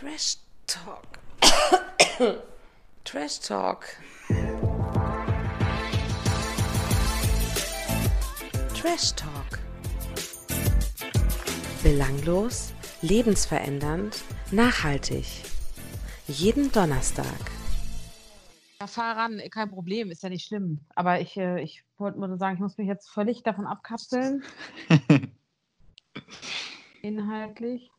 Trash Talk. Trash Talk. Trash Talk. Belanglos, lebensverändernd, nachhaltig. Jeden Donnerstag. Ja, fahr ran, kein Problem, ist ja nicht schlimm. Aber ich, äh, ich wollte nur sagen, ich muss mich jetzt völlig davon abkapseln. Inhaltlich.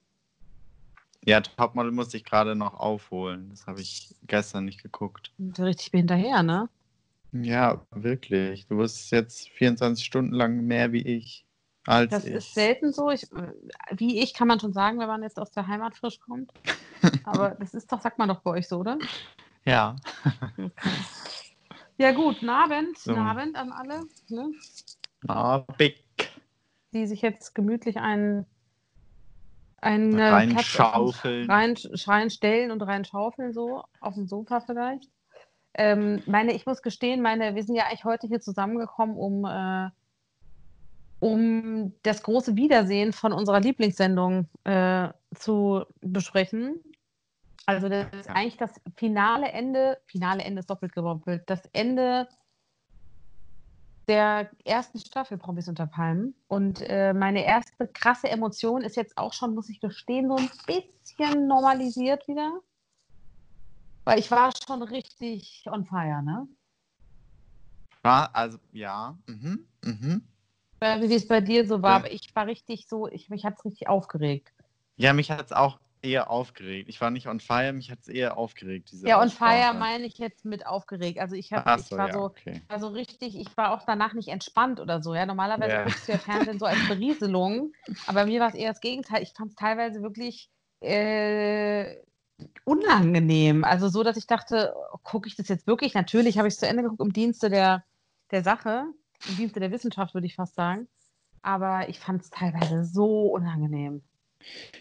Ja, Topmodel musste ich gerade noch aufholen. Das habe ich gestern nicht geguckt. Richtig hinterher, ne? Ja, wirklich. Du wirst jetzt 24 Stunden lang mehr wie ich. Als Das ich. ist selten so. Ich, äh, wie ich kann man schon sagen, wenn man jetzt aus der Heimat frisch kommt. Aber das ist doch, sagt man doch bei euch so, oder? Ja. Ja gut, guten Abend, So. Abend an alle, ne? Ah, big. die sich jetzt gemütlich einen, einen äh, Reinschaufeln. rein, reinstellen und reinschaufeln, so auf dem Sofa vielleicht. Ähm, meine, ich muss gestehen, meine, wir sind ja eigentlich heute hier zusammengekommen, um, äh, um das große Wiedersehen von unserer Lieblingssendung äh, zu besprechen. Also das ist Ja. eigentlich das finale Ende, finale Ende ist doppelt gewoppelt, das Ende der ersten Staffel Promis unter Palmen. Und äh, meine erste krasse Emotion ist jetzt auch schon, muss ich gestehen, so ein bisschen normalisiert wieder. Weil ich war schon richtig on fire, ne? War, also, ja. Mhm. Mhm. Äh, Wie es bei dir so war, Ja. aber ich war richtig so, ich, mich hat es richtig aufgeregt. Ja, mich hat es auch eher aufgeregt. Ich war nicht on fire, mich hat es eher aufgeregt. Diese Ja, on fire meine ich jetzt mit aufgeregt. Also ich, hab, Ach ich so, war ja, so, okay. war so richtig, ich war auch danach nicht entspannt oder so. Ja, normalerweise Ja. guckst du ja Fernsehen so als Berieselung, aber mir war es eher das Gegenteil. Ich fand es teilweise wirklich äh, unangenehm. Also so, dass ich dachte, gucke ich das jetzt wirklich? Natürlich habe ich es zu Ende geguckt im Dienste der, der Sache, im Dienste der Wissenschaft, würde ich fast sagen. Aber ich fand es teilweise so unangenehm.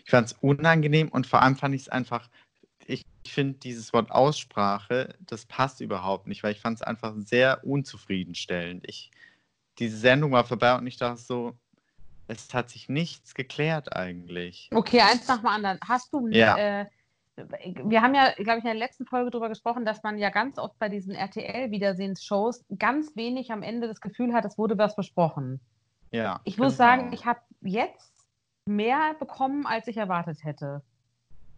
Ich fand es unangenehm und vor allem fand ich es einfach, ich finde dieses Wort Aussprache, das passt überhaupt nicht, weil ich fand es einfach sehr unzufriedenstellend. Ich, diese Sendung war vorbei und ich dachte so, es hat sich nichts geklärt eigentlich. Okay, eins nach dem anderen. Hast du, Ja. äh, wir haben ja, glaube ich, in der letzten Folge darüber gesprochen, dass man ja ganz oft bei diesen RTL-Wiedersehensshows ganz wenig am Ende das Gefühl hat, es wurde was besprochen. Ja, Ich muss genau. sagen, ich habe jetzt mehr bekommen, als ich erwartet hätte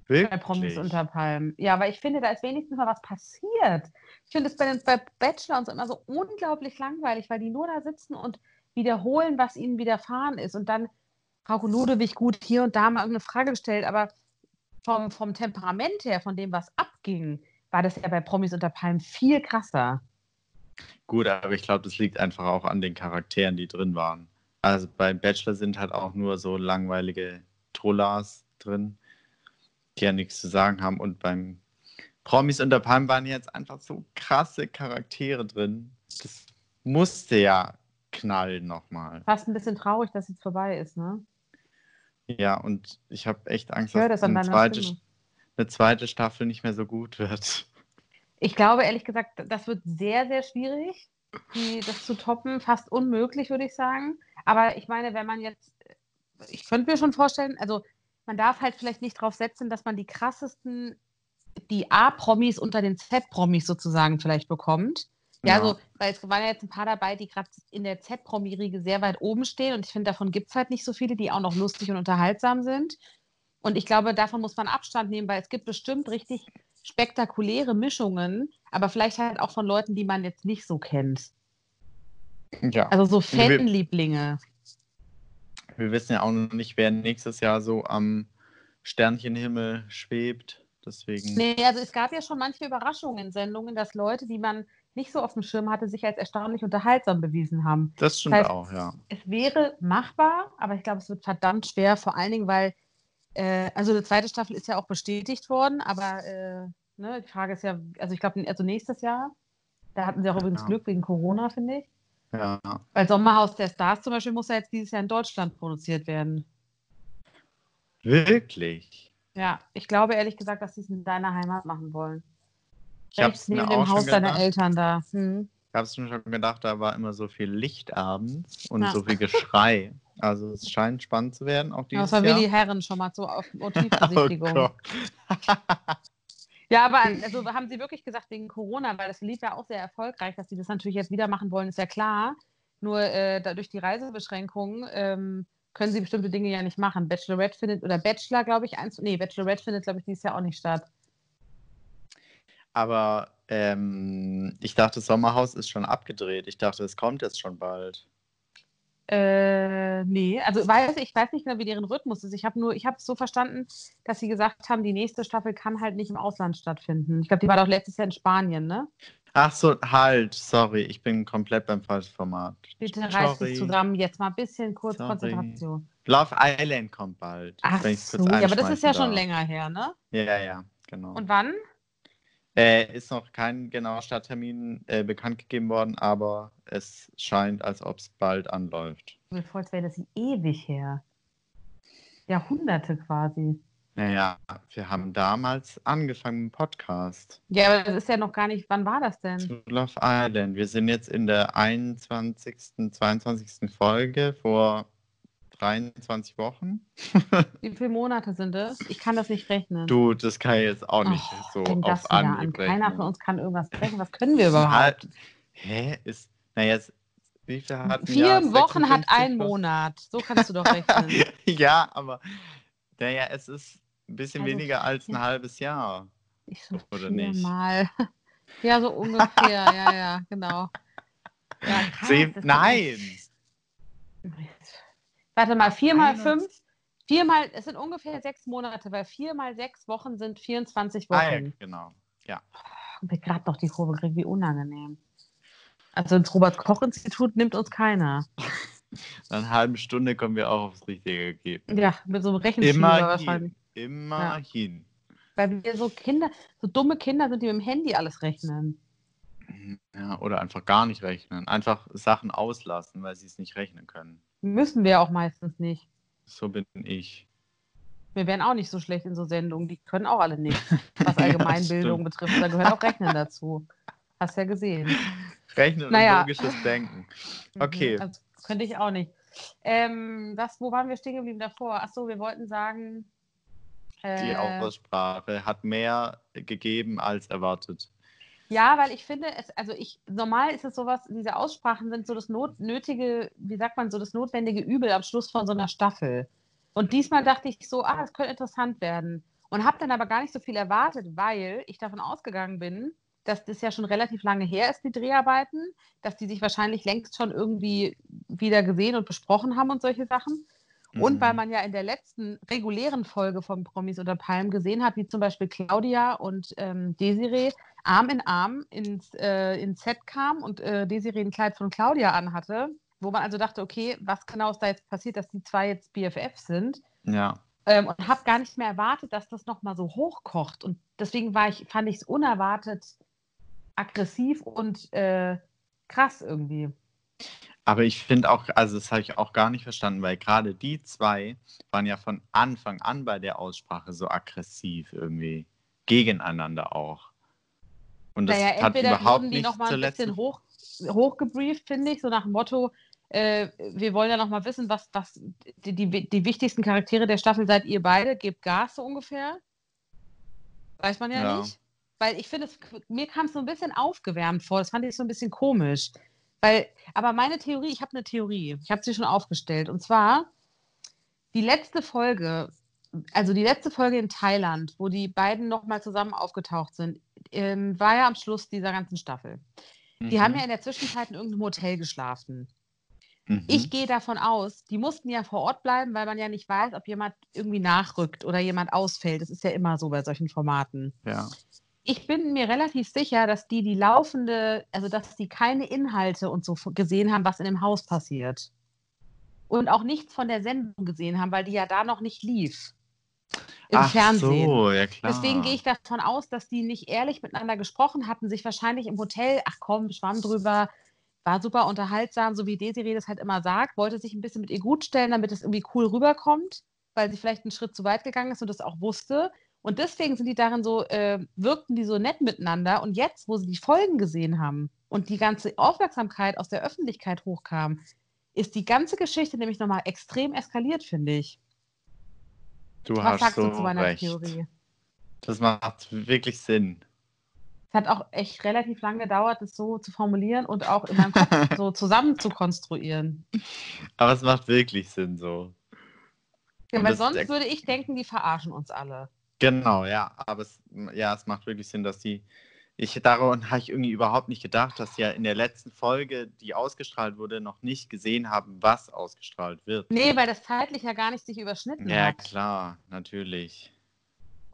bei Promis Wirklich? unter Palmen. Ja, weil ich finde, da ist wenigstens mal was passiert. Ich finde es bei, den- bei Bachelor und so immer so unglaublich langweilig, weil die nur da sitzen und wiederholen, was ihnen widerfahren ist. Und dann Frau Ludewig gut hier und da mal irgendeine Frage gestellt, aber vom, vom Temperament her, von dem, was abging, war das ja bei Promis unter Palmen viel krasser. Gut, aber ich glaube, das liegt einfach auch an den Charakteren, die drin waren. Also bei Bachelor sind halt auch nur so langweilige Trollas drin, die ja nichts zu sagen haben. Und beim Promis unter Palmen waren jetzt einfach so krasse Charaktere drin. Das musste ja knallen nochmal. Fast ein bisschen traurig, dass jetzt vorbei ist, ne? Ja, und ich habe echt Angst, dass das eine zweite, eine zweite Staffel nicht mehr so gut wird. Ich glaube ehrlich gesagt, das wird sehr, sehr schwierig, die, das zu toppen. Fast unmöglich, würde ich sagen. Aber ich meine, wenn man jetzt, ich könnte mir schon vorstellen, also man darf halt vielleicht nicht drauf setzen, dass man die krassesten, die A-Promis unter den Z-Promis sozusagen vielleicht bekommt. Ja, Ja. also, weil es waren ja jetzt ein paar dabei, die gerade in der Z-Promi-Riege sehr weit oben stehen. Und ich finde, davon gibt es halt nicht so viele, die auch noch lustig und unterhaltsam sind. Und ich glaube, davon muss man Abstand nehmen, weil es gibt bestimmt richtig spektakuläre Mischungen, aber vielleicht halt auch von Leuten, die man jetzt nicht so kennt. Ja. Also so wir- Fanlieblinge. Wir wissen ja auch noch nicht, wer nächstes Jahr so am Sternchenhimmel schwebt. Deswegen. Nee, also es gab ja schon manche Überraschungen in Sendungen, dass Leute, die man nicht so auf dem Schirm hatte, sich als erstaunlich unterhaltsam bewiesen haben. Das stimmt Das heißt, auch, ja. Es wäre machbar, aber ich glaube, es wird verdammt schwer, vor allen Dingen, weil, äh, also die zweite Staffel ist ja auch bestätigt worden, aber äh, ne, die Frage ist ja, also ich glaube, also nächstes Jahr, da hatten sie auch übrigens Ja. Glück wegen Corona, finde ich. Ja. Weil Sommerhaus der Stars zum Beispiel muss ja jetzt dieses Jahr in Deutschland produziert werden. Wirklich? Ja, ich glaube ehrlich gesagt, dass sie es in deiner Heimat machen wollen. Ich habe Rechts es mir neben dem Haus deiner. Eltern da. Hm. Ich habe es mir schon gedacht, da war immer so viel Licht abends und Ja. so viel Geschrei. Also es scheint spannend zu werden, auch dieses Das war Jahr. Willi Herren schon mal so auf oh Motivbesichtigung. Gott. Ja, aber also haben Sie wirklich gesagt wegen Corona, weil das lief ja auch sehr erfolgreich, dass Sie das natürlich jetzt wieder machen wollen, ist ja klar. Nur äh, dadurch die Reisebeschränkungen ähm, können Sie bestimmte Dinge ja nicht machen. Bachelorette findet, oder Bachelor, glaube ich, eins, nee, Bachelorette findet, glaube ich, dieses Jahr auch nicht statt. Aber ähm, ich dachte, Sommerhaus ist schon abgedreht. Ich dachte, es kommt jetzt schon bald. Äh, nee, also weiß, ich weiß nicht genau, wie deren Rhythmus ist. Ich habe nur, ich habe es so verstanden, dass sie gesagt haben, die nächste Staffel kann halt nicht im Ausland stattfinden. Ich glaube, die war doch letztes Jahr in Spanien, ne? Ach so, halt, sorry, ich bin komplett beim falschen Format. Bitte reiß Sorry. dich zusammen, jetzt mal ein bisschen kurz Sorry. Konzentration. Love Island kommt bald. Ach so, ja, aber das ist ja einschmeißen schon darf. länger her, ne? Ja, ja, genau. Und wann? Äh, ist noch kein genauer Starttermin äh, bekannt gegeben worden, aber es scheint, als ob es bald anläuft. Mir vorstellen, als wäre das ewig her. Jahrhunderte quasi. Naja, wir haben damals angefangen mit dem Podcast Ja, aber das ist ja noch gar nicht, wann war das denn? zu Love Island. Wir sind jetzt in der 21., 22. Folge vor 23 Wochen. Wie viele Monate sind es? Ich kann das nicht rechnen. Du, das kann ich jetzt auch nicht Oh, so auf wieder an. Anhieb Keiner von uns kann irgendwas rechnen. Was können wir überhaupt? Halt, hä? Ist, na jetzt, wie viel hat Vier Jahr? Wochen hat 56 ein? Monat. So kannst du doch rechnen. ja, aber naja, es ist ein bisschen Also, weniger als ein ja. halbes Jahr. Ich so Oder nicht? viermal. Ja, so ungefähr. ja, ja, genau. Ja, krass, ist nein! Warte mal, vier mal fünf. Viermal, es sind ungefähr sechs Monate, weil vier mal sechs Wochen sind 24 Wochen. Ah, ja, genau. Und wir gerade noch die Kurve kriegen, wie unangenehm. Also ins Robert-Koch-Institut nimmt uns keiner. Nach einer halben Stunde kommen wir auch aufs richtige Ergebnis. Ja, mit so einem Rechenschieber wahrscheinlich. Immerhin. Immerhin. Weil wir so Kinder, so dumme Kinder sind, die mit dem Handy alles rechnen. Ja, oder einfach gar nicht rechnen. Einfach Sachen auslassen, weil sie es nicht rechnen können. Müssen wir auch meistens nicht. So bin ich. Wir wären auch nicht so schlecht in so Sendungen. Die können auch alle nicht, was Ja, Allgemeinbildung stimmt. betrifft. Da gehört auch Rechnen dazu. Hast ja gesehen. Rechnen Naja. und logisches Denken. Okay. Mhm, Also, könnte ich auch nicht. Ähm, was, wo waren wir stehen geblieben davor? Achso, wir wollten sagen. Die äh, Aussprache hat mehr gegeben als erwartet. Ja, weil ich finde, es, also ich, normal ist es sowas, diese Aussprachen sind so das not, nötige, wie sagt man, so das notwendige Übel am Schluss von so einer Staffel. Und diesmal dachte ich so, ah, das könnte interessant werden. Und habe dann aber gar nicht so viel erwartet, weil ich davon ausgegangen bin, dass das ja schon relativ lange her ist, die Dreharbeiten, dass die sich wahrscheinlich längst schon irgendwie wieder gesehen und besprochen haben und solche Sachen. Und Mhm. weil man ja in der letzten regulären Folge von Promis unter Palmen gesehen hat, wie zum Beispiel Claudia und ähm, Desiree Arm in Arm ins, äh, ins Set kam und äh, Desiree ein Kleid von Claudia anhatte, wo man also dachte, okay, was genau ist da jetzt passiert, dass die zwei jetzt BFF sind. Ja. Ähm, und habe gar nicht mehr erwartet, dass das nochmal so hochkocht. Und deswegen war ich, fand ich es unerwartet aggressiv und äh, krass irgendwie. Aber ich finde auch, also das habe ich auch gar nicht verstanden, weil gerade die zwei waren ja von Anfang an bei der Aussprache so aggressiv irgendwie. Gegeneinander auch. Und das Naja, hat überhaupt nichts nochmal zur ein bisschen hoch, hochgebrieft, finde ich, so nach dem Motto, äh, wir wollen ja nochmal wissen, was, was die, die, die wichtigsten Charaktere der Staffel seid ihr beide, gebt Gas so ungefähr. Weiß man ja, Ja. nicht. Weil ich finde, es- mir kam es so ein bisschen aufgewärmt vor, das fand ich so ein bisschen komisch. Weil, aber meine Theorie, ich habe eine Theorie, ich habe sie schon aufgestellt. Und zwar, die letzte Folge, also die letzte Folge in Thailand, wo die beiden nochmal zusammen aufgetaucht sind, ähm, war ja am Schluss dieser ganzen Staffel. Die haben ja in der Zwischenzeit in irgendeinem Hotel geschlafen. Mhm. Ich gehe davon aus, die mussten ja vor Ort bleiben, weil man ja nicht weiß, ob jemand irgendwie nachrückt oder jemand ausfällt. Das ist ja immer so bei solchen Formaten. Ja. Ich bin mir relativ sicher, dass die die laufende, also dass die keine Inhalte und so gesehen haben, was in dem Haus passiert. Und auch nichts von der Sendung gesehen haben, weil die ja da noch nicht lief. Im Ach Fernsehen. so, ja klar. Deswegen gehe ich davon aus, dass die nicht ehrlich miteinander gesprochen hatten, sich wahrscheinlich im Hotel, ach komm, schwamm drüber, war super unterhaltsam, so wie Desiree das halt immer sagt, wollte sich ein bisschen mit ihr gut stellen, damit es irgendwie cool rüberkommt, weil sie vielleicht einen Schritt zu weit gegangen ist und das auch wusste. Und deswegen sind die darin so, äh, wirkten die so nett miteinander. Und jetzt, wo sie die Folgen gesehen haben und die ganze Aufmerksamkeit aus der Öffentlichkeit hochkam, ist die ganze Geschichte nämlich nochmal extrem eskaliert, finde ich. Du Was hast sagst so du zu meiner recht. Theorie? Das macht wirklich Sinn. Es hat auch echt relativ lange gedauert, das so zu formulieren und auch in meinem Kopf so zusammen zu konstruieren. Aber es macht wirklich Sinn so. Ja, Und weil sonst würde ich denken, die verarschen uns alle. Genau, ja. Aber es, ja, es macht wirklich Sinn, dass die. Ich, daran habe ich irgendwie überhaupt nicht gedacht, dass sie ja in der letzten Folge, die ausgestrahlt wurde, noch nicht gesehen haben, was ausgestrahlt wird. Nee, weil das zeitlich ja gar nicht sich überschnitten Ja, hat. klar, natürlich.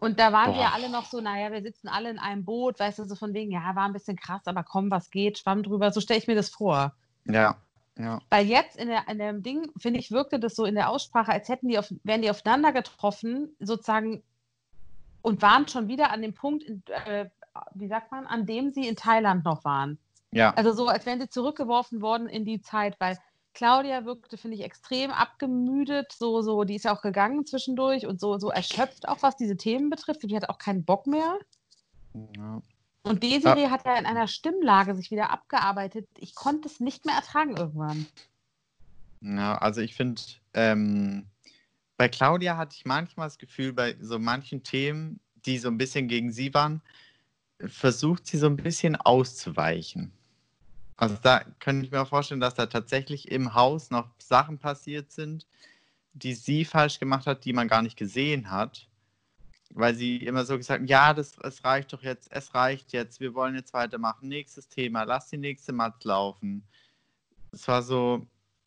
Und da waren wir Boah. alle noch so, naja, wir sitzen alle in einem Boot, weißt du, so von wegen, ja, war ein bisschen krass, aber komm, was geht, schwamm drüber. So stelle ich mir das vor. Ja, ja. Weil jetzt in, der, in dem Ding, finde ich, wirkte das so in der Aussprache, als hätten die auf, wären die aufeinander getroffen, sozusagen, und waren schon wieder an dem Punkt, in, äh, wie sagt man, an dem sie in Thailand noch waren. Ja, Also so, als wären sie zurückgeworfen worden in die Zeit, weil Claudia wirkte, finde ich, extrem abgemüdet. So, so, die ist ja auch gegangen zwischendurch und so, so erschöpft auch, was diese Themen betrifft. Die hat auch keinen Bock mehr. ja. Und Desiree hat ja in einer Stimmlage sich wieder abgearbeitet. Ich konnte es nicht mehr ertragen irgendwann. Ja, also ich finde, ähm, bei Claudia hatte ich manchmal das Gefühl, bei so manchen Themen, die so ein bisschen gegen sie waren, versucht sie so ein bisschen auszuweichen. Also da könnte ich mir auch vorstellen, dass da tatsächlich im Haus noch Sachen passiert sind, die sie falsch gemacht hat, die man gar nicht gesehen hat. Weil sie immer so gesagt hat, ja, das, es reicht doch jetzt, es reicht jetzt, wir wollen jetzt weitermachen. Nächstes Thema, lass die nächste Matz laufen. Es war so,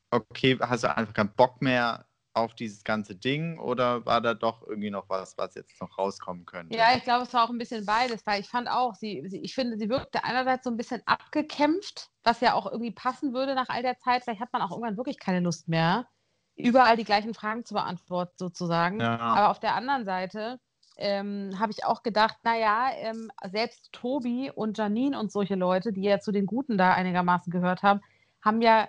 okay, hast du einfach keinen Bock mehr auf dieses ganze Ding oder war da doch irgendwie noch was, was jetzt noch rauskommen könnte? Ja, ich glaube, es war auch ein bisschen beides, weil ich fand auch, sie, sie, ich finde, sie wirkte einerseits so ein bisschen abgekämpft, was ja auch irgendwie passen würde nach all der Zeit. Vielleicht hat man auch irgendwann wirklich keine Lust mehr, überall die gleichen Fragen zu beantworten, sozusagen. Ja. Aber auf der anderen Seite ähm, habe ich auch gedacht, naja, ähm, selbst Tobi und Janine und solche Leute, die ja zu den Guten da einigermaßen gehört haben, haben ja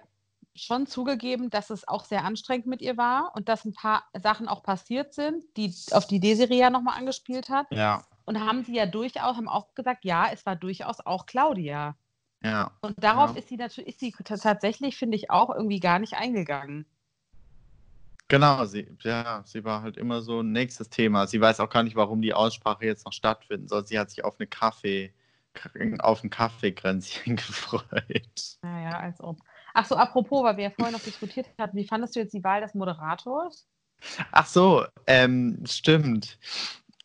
schon zugegeben, dass es auch sehr anstrengend mit ihr war und dass ein paar Sachen auch passiert sind, die, auf die Desiree ja nochmal angespielt hat. Ja, Und haben sie ja durchaus, haben auch gesagt, ja, es war durchaus auch Claudia. ja. Und darauf Ja. ist sie natürlich, ist sie tatsächlich, finde ich, auch irgendwie gar nicht eingegangen. Genau, sie, ja, sie war halt immer so ein nächstes Thema. Sie weiß auch gar nicht, warum die Aussprache jetzt noch stattfinden soll. Sie hat sich auf eine Kaffee, auf ein Kaffeekränzchen gefreut. Naja, als ob. Ach so, apropos, weil wir ja vorher noch diskutiert hatten, wie fandest du jetzt die Wahl des Moderators? Ach so, ähm, stimmt.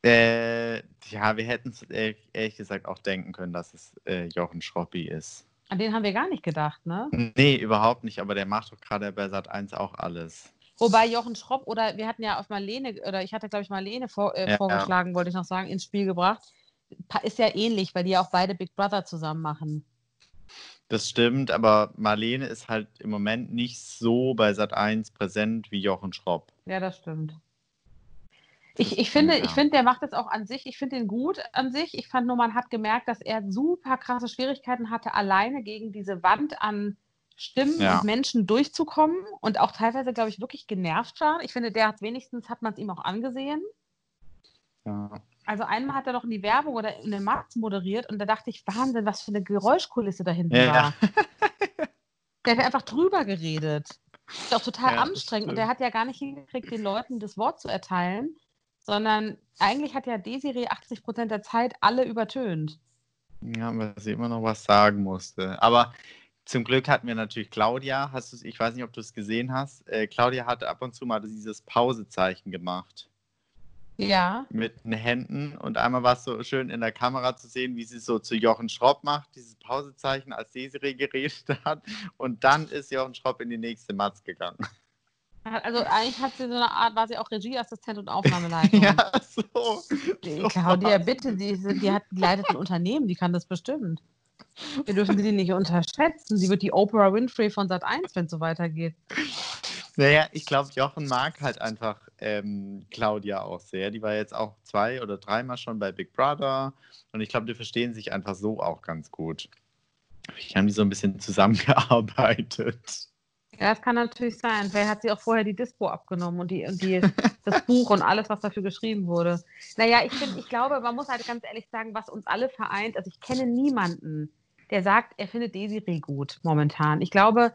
Äh, ja, wir hätten es ehrlich, ehrlich gesagt auch denken können, dass es äh, Jochen Schroppi ist. An den haben wir gar nicht gedacht, ne? Nee, überhaupt nicht, aber der macht doch gerade bei Sat 1 auch alles. Wobei Jochen Schropp oder wir hatten ja auf Marlene, oder ich hatte, glaube ich, Marlene vor, äh, Ja. vorgeschlagen, wollte ich noch sagen, ins Spiel gebracht. Ist ja ähnlich, weil die ja auch beide Big Brother zusammen machen. Das stimmt, aber Marlene ist halt im Moment nicht so bei Sat 1 präsent wie Jochen Schropp. Ja, das stimmt. Ich, ich finde, ich finde, der macht es auch an sich, ich finde ihn gut an sich. Ich fand nur, man hat gemerkt, dass er super krasse Schwierigkeiten hatte, alleine gegen diese Wand an Stimmen Ja. und Menschen durchzukommen und auch teilweise, glaube ich, wirklich genervt war. Ich finde, der hat wenigstens, hat man es ihm auch angesehen. Ja. Also einmal hat er doch in die Werbung oder in den Markt moderiert und da dachte ich, Wahnsinn, was für eine Geräuschkulisse da hinten Ja. war. Der hat einfach drüber geredet. Ist auch total Ja, anstrengend und der hat ja gar nicht hingekriegt, den Leuten das Wort zu erteilen, sondern eigentlich hat ja Desiree 80 Prozent der Zeit alle übertönt. Ja, weil sie immer noch was sagen musste. Aber zum Glück hatten wir natürlich Claudia. Hast du's, ich weiß nicht, ob du es gesehen hast. Äh, Claudia hat ab und zu mal dieses Pausezeichen gemacht Ja. mit den Händen. Und einmal war es so schön in der Kamera zu sehen, wie sie so zu Jochen Schropp macht, dieses Pausezeichen, als Desiree geredet hat. Und dann ist Jochen Schropp in die nächste Matz gegangen. Also eigentlich hat sie so eine Art, war sie auch Regieassistent und Aufnahmeleitung. ja, so. Die so Claudia, bitte, die, die, hat, leitet ein Unternehmen, die kann das bestimmt. Wir dürfen sie nicht unterschätzen. Sie wird die Oprah Winfrey von Sat 1, wenn es so weitergeht. Naja, ich glaube, Jochen mag halt einfach ähm, Claudia auch sehr. Die war jetzt auch zwei oder dreimal schon bei Big Brother. Und ich glaube, die verstehen sich einfach so auch ganz gut. Ich haben die so ein bisschen zusammengearbeitet. Ja, das kann natürlich sein. Vielleicht hat sie auch vorher die Dispo abgenommen und, die, und die, das Buch und alles, was dafür geschrieben wurde. Naja, ich, find, ich glaube, man muss halt ganz ehrlich sagen, was uns alle vereint. Also ich kenne niemanden, der sagt, er findet Desiree gut momentan. Ich glaube,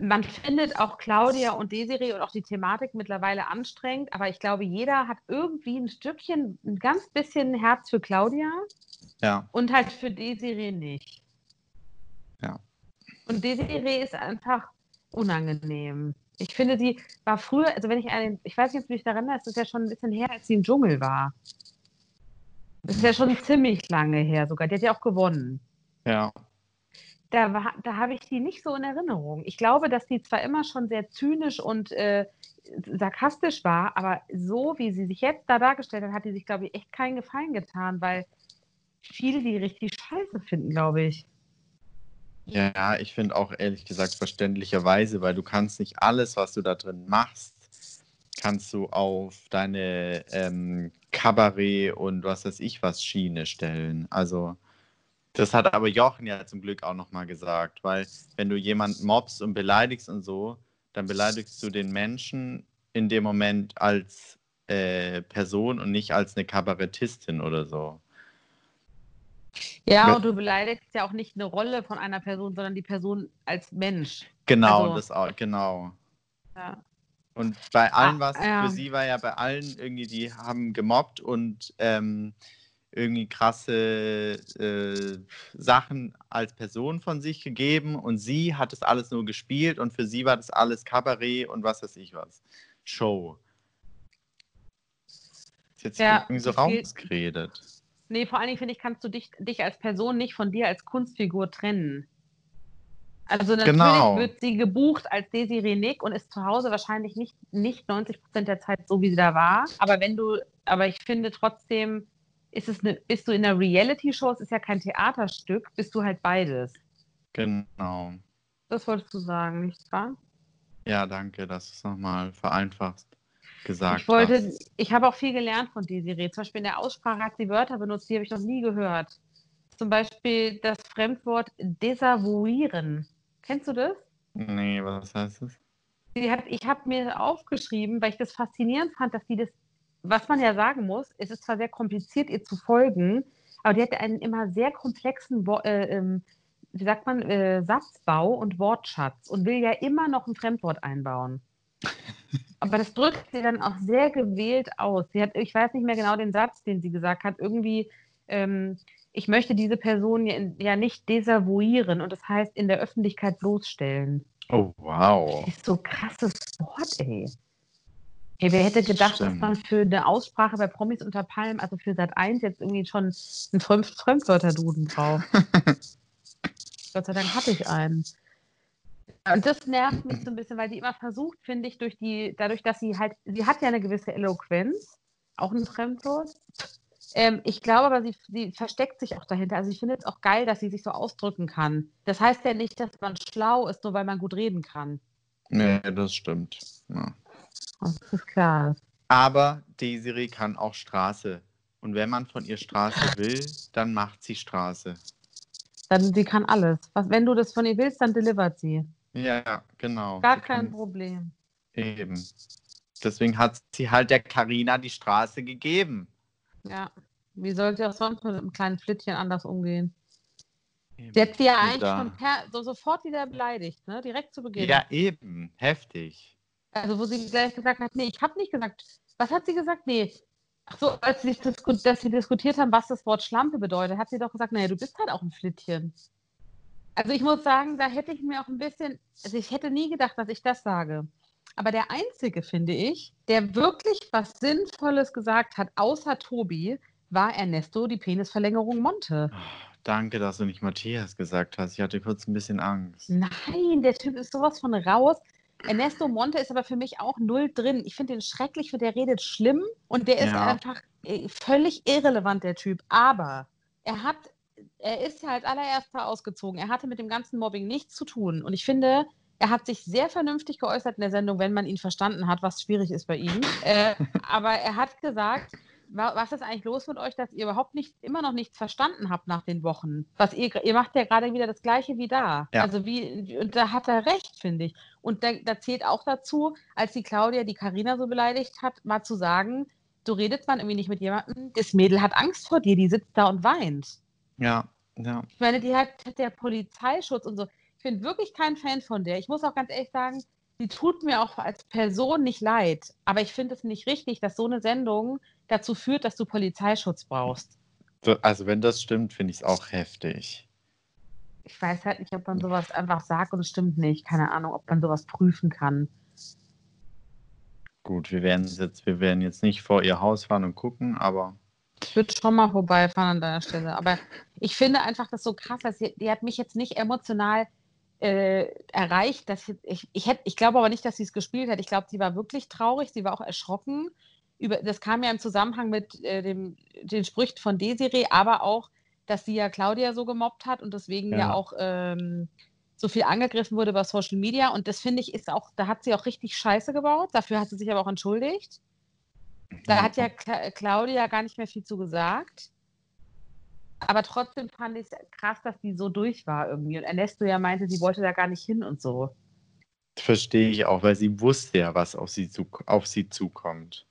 man findet auch Claudia und Desiree und auch die Thematik mittlerweile anstrengend, aber ich glaube, jeder hat irgendwie ein Stückchen, ein ganz bisschen Herz für Claudia Ja, und halt für Desiree nicht. Ja. Und Desiree ist einfach unangenehm. Ich finde, sie war früher, also wenn ich den, ich weiß nicht, ob du dich daran erinnerst, das ist ja schon ein bisschen her, als sie im Dschungel war. Das ist ja schon ziemlich lange her sogar. Die hat ja auch gewonnen. ja. Da, da habe ich die nicht so in Erinnerung. Ich glaube, dass die zwar immer schon sehr zynisch und äh, sarkastisch war, aber so wie sie sich jetzt da dargestellt hat, hat die sich, glaube ich, echt keinen Gefallen getan, weil viele die richtig scheiße finden, glaube ich. Ja, ich finde auch ehrlich gesagt verständlicherweise, weil du kannst nicht alles, was du da drin machst, kannst du auf deine ähm, Kabarett und was weiß ich was Schiene stellen. Also das hat aber Jochen ja zum Glück auch nochmal gesagt, weil wenn du jemanden mobst und beleidigst und so, dann beleidigst du den Menschen in dem Moment als äh, Person und nicht als eine Kabarettistin oder so. Ja, und du beleidigst ja auch nicht eine Rolle von einer Person, sondern die Person als Mensch. Genau, Also- das auch, genau. Ja. Und bei allen Ah, was, ja. für sie war ja bei allen irgendwie, die haben gemobbt und ähm, irgendwie krasse äh, Sachen als Person von sich gegeben und sie hat das alles nur gespielt und für sie war das alles Kabarett und was weiß ich was. Show. Ist jetzt Ja, irgendwie so rausgeredet. Nee, vor allen Dingen finde ich, kannst du dich, dich als Person nicht von dir als Kunstfigur trennen. Also natürlich Genau. wird sie gebucht als Desiree Nick und ist zu Hause wahrscheinlich nicht, nicht 90 Prozent der Zeit so, wie sie da war. Aber wenn du, aber ich finde trotzdem, ist es eine, bist du in einer Reality-Show, es ist ja kein Theaterstück, bist du halt beides. Genau. Das wolltest du sagen, nicht wahr? Ja, danke, dass du es nochmal vereinfacht gesagt Ich wollte, hast. ich habe auch viel gelernt von Desiree. Zum Beispiel in der Aussprache hat sie Wörter benutzt, die habe ich noch nie gehört. Zum Beispiel das Fremdwort desavouieren. Kennst du das? Nee, was heißt das? Sie hat, ich habe mir aufgeschrieben, weil ich das faszinierend fand, dass die das, was man ja sagen muss, es ist zwar sehr kompliziert, ihr zu folgen, aber die hat einen immer sehr komplexen, äh, ähm, wie sagt man, äh, Satzbau und Wortschatz und will ja immer noch ein Fremdwort einbauen. Aber das drückt sie dann auch sehr gewählt aus. Sie hat, ich weiß nicht mehr genau den Satz, den sie gesagt hat, irgendwie, ähm, ich möchte diese Person ja, ja nicht desavouieren und das heißt in der Öffentlichkeit bloßstellen. Oh, wow. Das ist so ein krasses Wort, ey. Ey, wer hätte gedacht, dass Stimmt. man für eine Aussprache bei Promis unter Palmen, also für Sat 1, jetzt irgendwie schon einen Fremd Fremdwörterduden braucht? Gott sei Dank hatte ich einen. Und das nervt mich so ein bisschen, weil die immer versucht, finde ich, durch die, dadurch, dass sie halt, sie hat ja eine gewisse Eloquenz, auch ein Fremdwort. Ähm, ich glaube aber, sie, sie versteckt sich auch dahinter. Also ich finde es auch geil, dass sie sich so ausdrücken kann. Das heißt ja nicht, dass man schlau ist, nur weil man gut reden kann. Nee, das stimmt. Ja. Das ist klar. Aber Desiree kann auch Straße. Und wenn man von ihr Straße will, dann macht sie Straße. Dann, sie kann alles. Was, wenn du das von ihr willst, dann delivert sie. Ja, genau. Gar Sie kein kann- Problem. Eben. Deswegen hat sie halt der Karina die Straße gegeben. Ja. Wie soll sie auch sonst mit einem kleinen Flittchen anders umgehen? Eben. Sie hat sie ja eigentlich schon per, so sofort wieder beleidigt, ne? Direkt zu Beginn. Ja, eben. Heftig. Also wo sie gleich gesagt hat, nee, ich habe nicht gesagt. Was hat sie gesagt? Nee. Ach so, als sie, dass sie diskutiert haben, was das Wort Schlampe bedeutet, hat sie doch gesagt, naja, du bist halt auch ein Flittchen. Also ich muss sagen, da hätte ich mir auch ein bisschen, also ich hätte nie gedacht, dass ich das sage. Aber der Einzige, finde ich, der wirklich was Sinnvolles gesagt hat, außer Tobi, war Ernesto, die Penisverlängerung Monte. Danke, dass du nicht Matthias gesagt hast. Ich hatte kurz ein bisschen Angst. Nein, der Typ ist sowas von raus. Ernesto Monte ist aber für mich auch null drin. Ich finde den schrecklich, der redet schlimm und der ist Ja. einfach äh, völlig irrelevant, der Typ. Aber er hat, er ist ja als allererster ausgezogen. Er hatte mit dem ganzen Mobbing nichts zu tun. Und ich finde, er hat sich sehr vernünftig geäußert in der Sendung, wenn man ihn verstanden hat, was schwierig ist bei ihm. Äh, aber er hat gesagt, was ist eigentlich los mit euch, dass ihr überhaupt nicht, immer noch nichts verstanden habt nach den Wochen? Was ihr, ihr macht ja gerade wieder das Gleiche wie da. Ja. Also wie, und da hat er recht, finde ich. Und da, da zählt auch dazu, als die Claudia die Karina so beleidigt hat, mal zu sagen, so redet man irgendwie nicht mit jemandem. Das Mädel hat Angst vor dir, die sitzt da und weint. Ja, ja. Ich meine, die hat, hat der Polizeischutz und so. Ich bin wirklich kein Fan von der. Ich muss auch ganz ehrlich sagen, sie tut mir auch als Person nicht leid. Aber ich finde es nicht richtig, dass so eine Sendung dazu führt, dass du Polizeischutz brauchst. So, Also wenn das stimmt, finde ich es auch heftig. Ich weiß halt nicht, ob man sowas einfach sagt und es stimmt nicht. Keine Ahnung, ob man sowas prüfen kann. Gut, wir werden jetzt, wir werden jetzt nicht vor ihr Haus fahren und gucken, aber Ich würde schon mal vorbeifahren an deiner Stelle. Aber ich finde einfach das so krass, dass sie, die hat mich jetzt nicht emotional äh, erreicht. Dass ich, ich, ich, hätt, ich glaube aber nicht, dass sie es gespielt hat. Ich glaube, sie war wirklich traurig, sie war auch erschrocken. Über, das kam ja im Zusammenhang mit äh, dem, den Sprüchen von Desiree, aber auch, dass sie ja Claudia so gemobbt hat und deswegen ja, Ja. auch ähm, so viel angegriffen wurde über Social Media. Und das finde ich ist auch, da hat sie auch richtig Scheiße gebaut. Dafür hat sie sich aber auch entschuldigt. Da hat ja Cla Claudia gar nicht mehr viel zu gesagt. Aber trotzdem fand ich es krass, dass die so durch war irgendwie. Und Ernesto ja meinte, sie wollte da gar nicht hin und so. verstehe ich auch, weil sie wusste ja, was auf sie, zu, auf sie zukommt.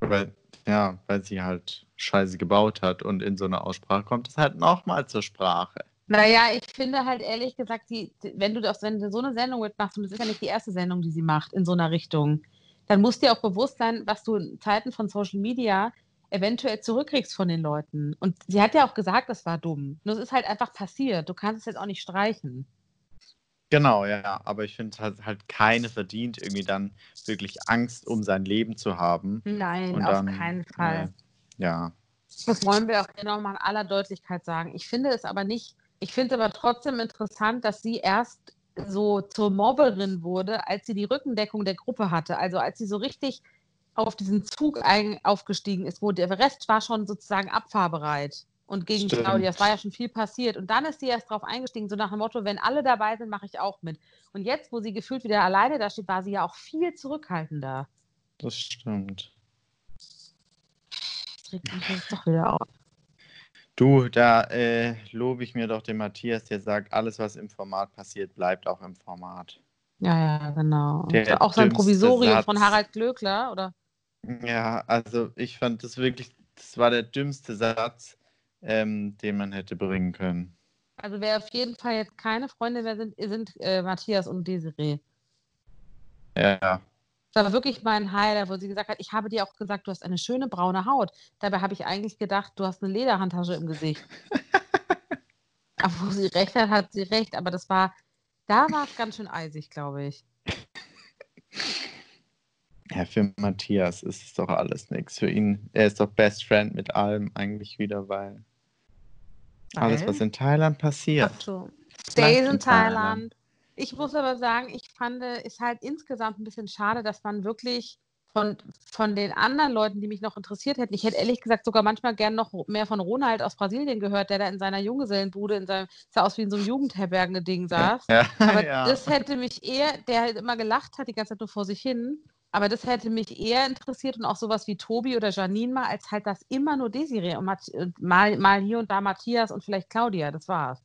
Weil, ja, weil sie halt Scheiße gebaut hat und in so einer Aussprache kommt es halt nochmal zur Sprache. Naja, ich finde halt ehrlich gesagt, die, wenn, du das, wenn so eine Sendung mitmachst, und das ist ja nicht die erste Sendung, die sie macht in so einer Richtung, dann muss dir auch bewusst sein, was du in Zeiten von Social Media eventuell zurückkriegst von den Leuten. Und sie hat ja auch gesagt, das war dumm. Nur es ist halt einfach passiert. Du kannst es jetzt auch nicht streichen. Genau, ja, aber ich finde, es hat halt keine verdient, irgendwie dann wirklich Angst um sein Leben zu haben. Nein, Und auf dann, keinen Fall. Äh, ja, Das wollen wir auch hier nochmal in aller Deutlichkeit sagen. Ich finde es aber nicht, ich finde es aber trotzdem interessant, dass sie erst so zur Mobberin wurde, als sie die Rückendeckung der Gruppe hatte. Also als sie so richtig auf diesen Zug ein, aufgestiegen ist, wo der Rest war schon sozusagen abfahrbereit. Und gegen Stimmt. Claudia, es war ja schon viel passiert. Und dann ist sie erst drauf eingestiegen, so nach dem Motto, wenn alle dabei sind, mache ich auch mit. Und jetzt, wo sie gefühlt wieder alleine da steht, war sie ja auch viel zurückhaltender. das stimmt. Das regt mich jetzt doch wieder auf. Du, da äh, lobe ich mir doch den Matthias, der sagt, alles, was im Format passiert, bleibt auch im Format. Ja, ja, genau. Der auch sein Provisorium Satz. von Harald Glöckler, oder? Ja, also ich fand das wirklich, das war der dümmste Satz, ähm, den man hätte bringen können. Also wer auf jeden Fall jetzt keine Freunde mehr sind, sind äh, Matthias und Desiree. Ja, Das war wirklich mein Highlight, wo sie gesagt hat, ich habe dir auch gesagt, du hast eine schöne braune Haut. Dabei habe ich eigentlich gedacht, du hast eine Lederhandtasche im Gesicht. aber wo sie recht hat, hat sie recht. Aber das war, da war es ganz schön eisig, glaube ich. ja, für Matthias ist es doch alles nichts. Für ihn, er ist doch Best Friend mit allem eigentlich wieder, weil alles, was in Thailand passiert. Ach so. Stays in in Thailand. Thailand. Ich muss aber sagen, ich fand es halt insgesamt ein bisschen schade, dass man wirklich von, von den anderen Leuten, die mich noch interessiert hätten, ich hätte ehrlich gesagt sogar manchmal gern noch mehr von Ronald aus Brasilien gehört, der da in seiner Junggesellenbude, in seinem, sah aus wie in so einem Jugendherbergen-Ding saß. Ja, Aber ja. das hätte mich eher, der halt immer gelacht hat, die ganze Zeit nur vor sich hin. Aber das hätte mich eher interessiert und auch sowas wie Tobi oder Janine mal, als halt das immer nur Desiree und und mal, mal hier und da Matthias und vielleicht Claudia, das war's.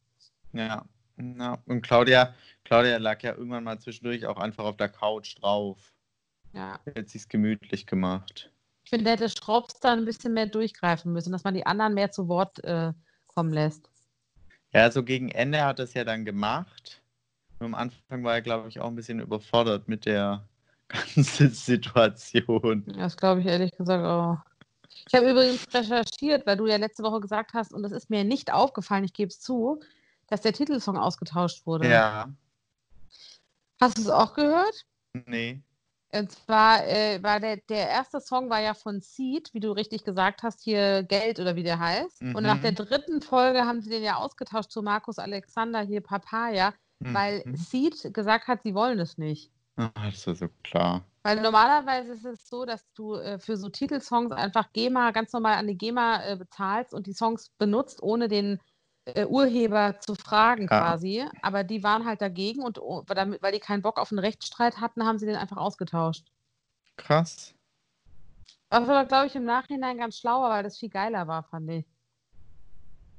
Ja, ja. Und Claudia, Claudia lag ja irgendwann mal zwischendurch auch einfach auf der Couch drauf. Ja. Hat sich's gemütlich gemacht. Ich finde, da hätte Schraubs da ein bisschen mehr durchgreifen müssen, dass man die anderen mehr zu Wort äh, kommen lässt. Ja, so gegen Ende hat er es ja dann gemacht. Nur am Anfang war er, glaube ich, auch ein bisschen überfordert mit der ganzen Situation. Das glaube ich ehrlich gesagt auch. Ich habe übrigens recherchiert, weil du ja letzte Woche gesagt hast, und das ist mir nicht aufgefallen, ich gebe es zu, dass der Titelsong ausgetauscht wurde. Ja, Hast du es auch gehört? nee. Und zwar äh, war der, der erste Song war ja von Seed, wie du richtig gesagt hast, hier Geld oder wie der heißt. Und nach Mhm. der dritten Folge haben sie den ja ausgetauscht zu Markus Alexander, hier Papaya, weil Mhm. Seed gesagt hat, sie wollen es nicht. Ah, das war so klar. Weil normalerweise ist es so, dass du äh, für so Titelsongs einfach GEMA ganz normal an die GEMA äh, bezahlst und die Songs benutzt, ohne den äh, Urheber zu fragen Ja. quasi. Aber die waren halt dagegen und oh, damit, weil die keinen Bock auf einen Rechtsstreit hatten, haben sie den einfach ausgetauscht. Krass. Was aber, glaube ich, im Nachhinein ganz schlau war, weil das viel geiler war, fand ich.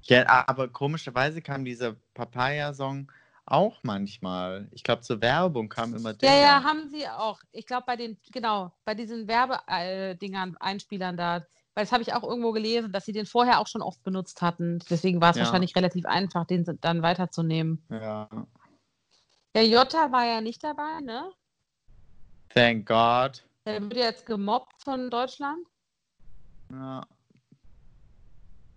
Ja, aber komischerweise kam dieser Papaya-Song auch manchmal. Ich glaube, zur Werbung kam immer der. Ja, ja, haben sie auch. Ich glaube, bei den, genau, bei diesen Werbedingern, Einspielern da, Weil das habe ich auch irgendwo gelesen, dass sie den vorher auch schon oft benutzt hatten. Deswegen war es Ja. wahrscheinlich relativ einfach, den dann weiterzunehmen. Ja. Der Jota war ja nicht dabei, ne? Thank God. Der wird jetzt gemobbt von Deutschland. Ja.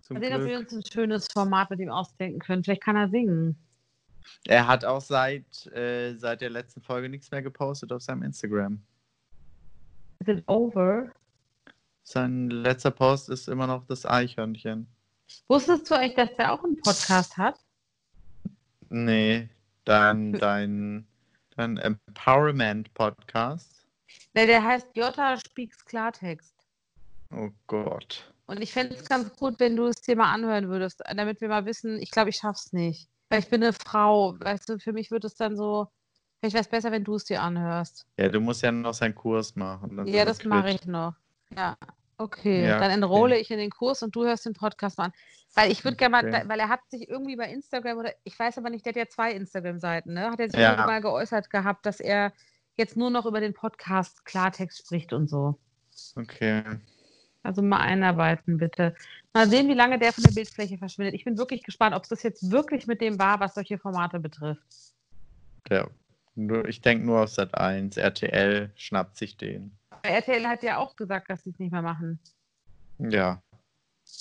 Zum Mal sehen, ob wir uns ein schönes Format mit ihm ausdenken können. Vielleicht kann er singen. Er hat auch seit, äh, seit der letzten Folge nichts mehr gepostet auf seinem Instagram. Is it over? Sein letzter Post ist immer noch das Eichhörnchen. Wusstest du eigentlich, dass der auch einen Podcast hat? Nee, dein, dein, dein Empowerment-Podcast. Ne, der heißt Jota Speaks Klartext. Oh Gott. Und ich fände es ganz gut, wenn du es dir mal anhören würdest, damit wir mal wissen, ich glaube, ich schaff's nicht. Weil ich bin eine Frau, weißt du, für mich wird es dann so, wäre es besser, wenn du es dir anhörst. Ja, du musst ja noch seinen Kurs machen. Ja, das mache ich noch. Ja, okay. Ja, dann okay. enrolle ich in den Kurs und du hörst den Podcast mal an. Weil ich würde gerne mal, Okay. weil er hat sich irgendwie bei Instagram oder ich weiß aber nicht, der hat ja zwei Instagram-Seiten, ne? Hat er sich Ja. irgendwie mal geäußert gehabt, dass er jetzt nur noch über den Podcast Klartext spricht und so. Okay. Also mal einarbeiten, bitte. Mal sehen, wie lange der von der Bildfläche verschwindet. Ich bin wirklich gespannt, ob es das jetzt wirklich mit dem war, was solche Formate betrifft. Nur, ich denke nur auf Sat 1. RTL schnappt sich den. Aber RTL hat ja auch gesagt, dass sie es nicht mehr machen. Ja.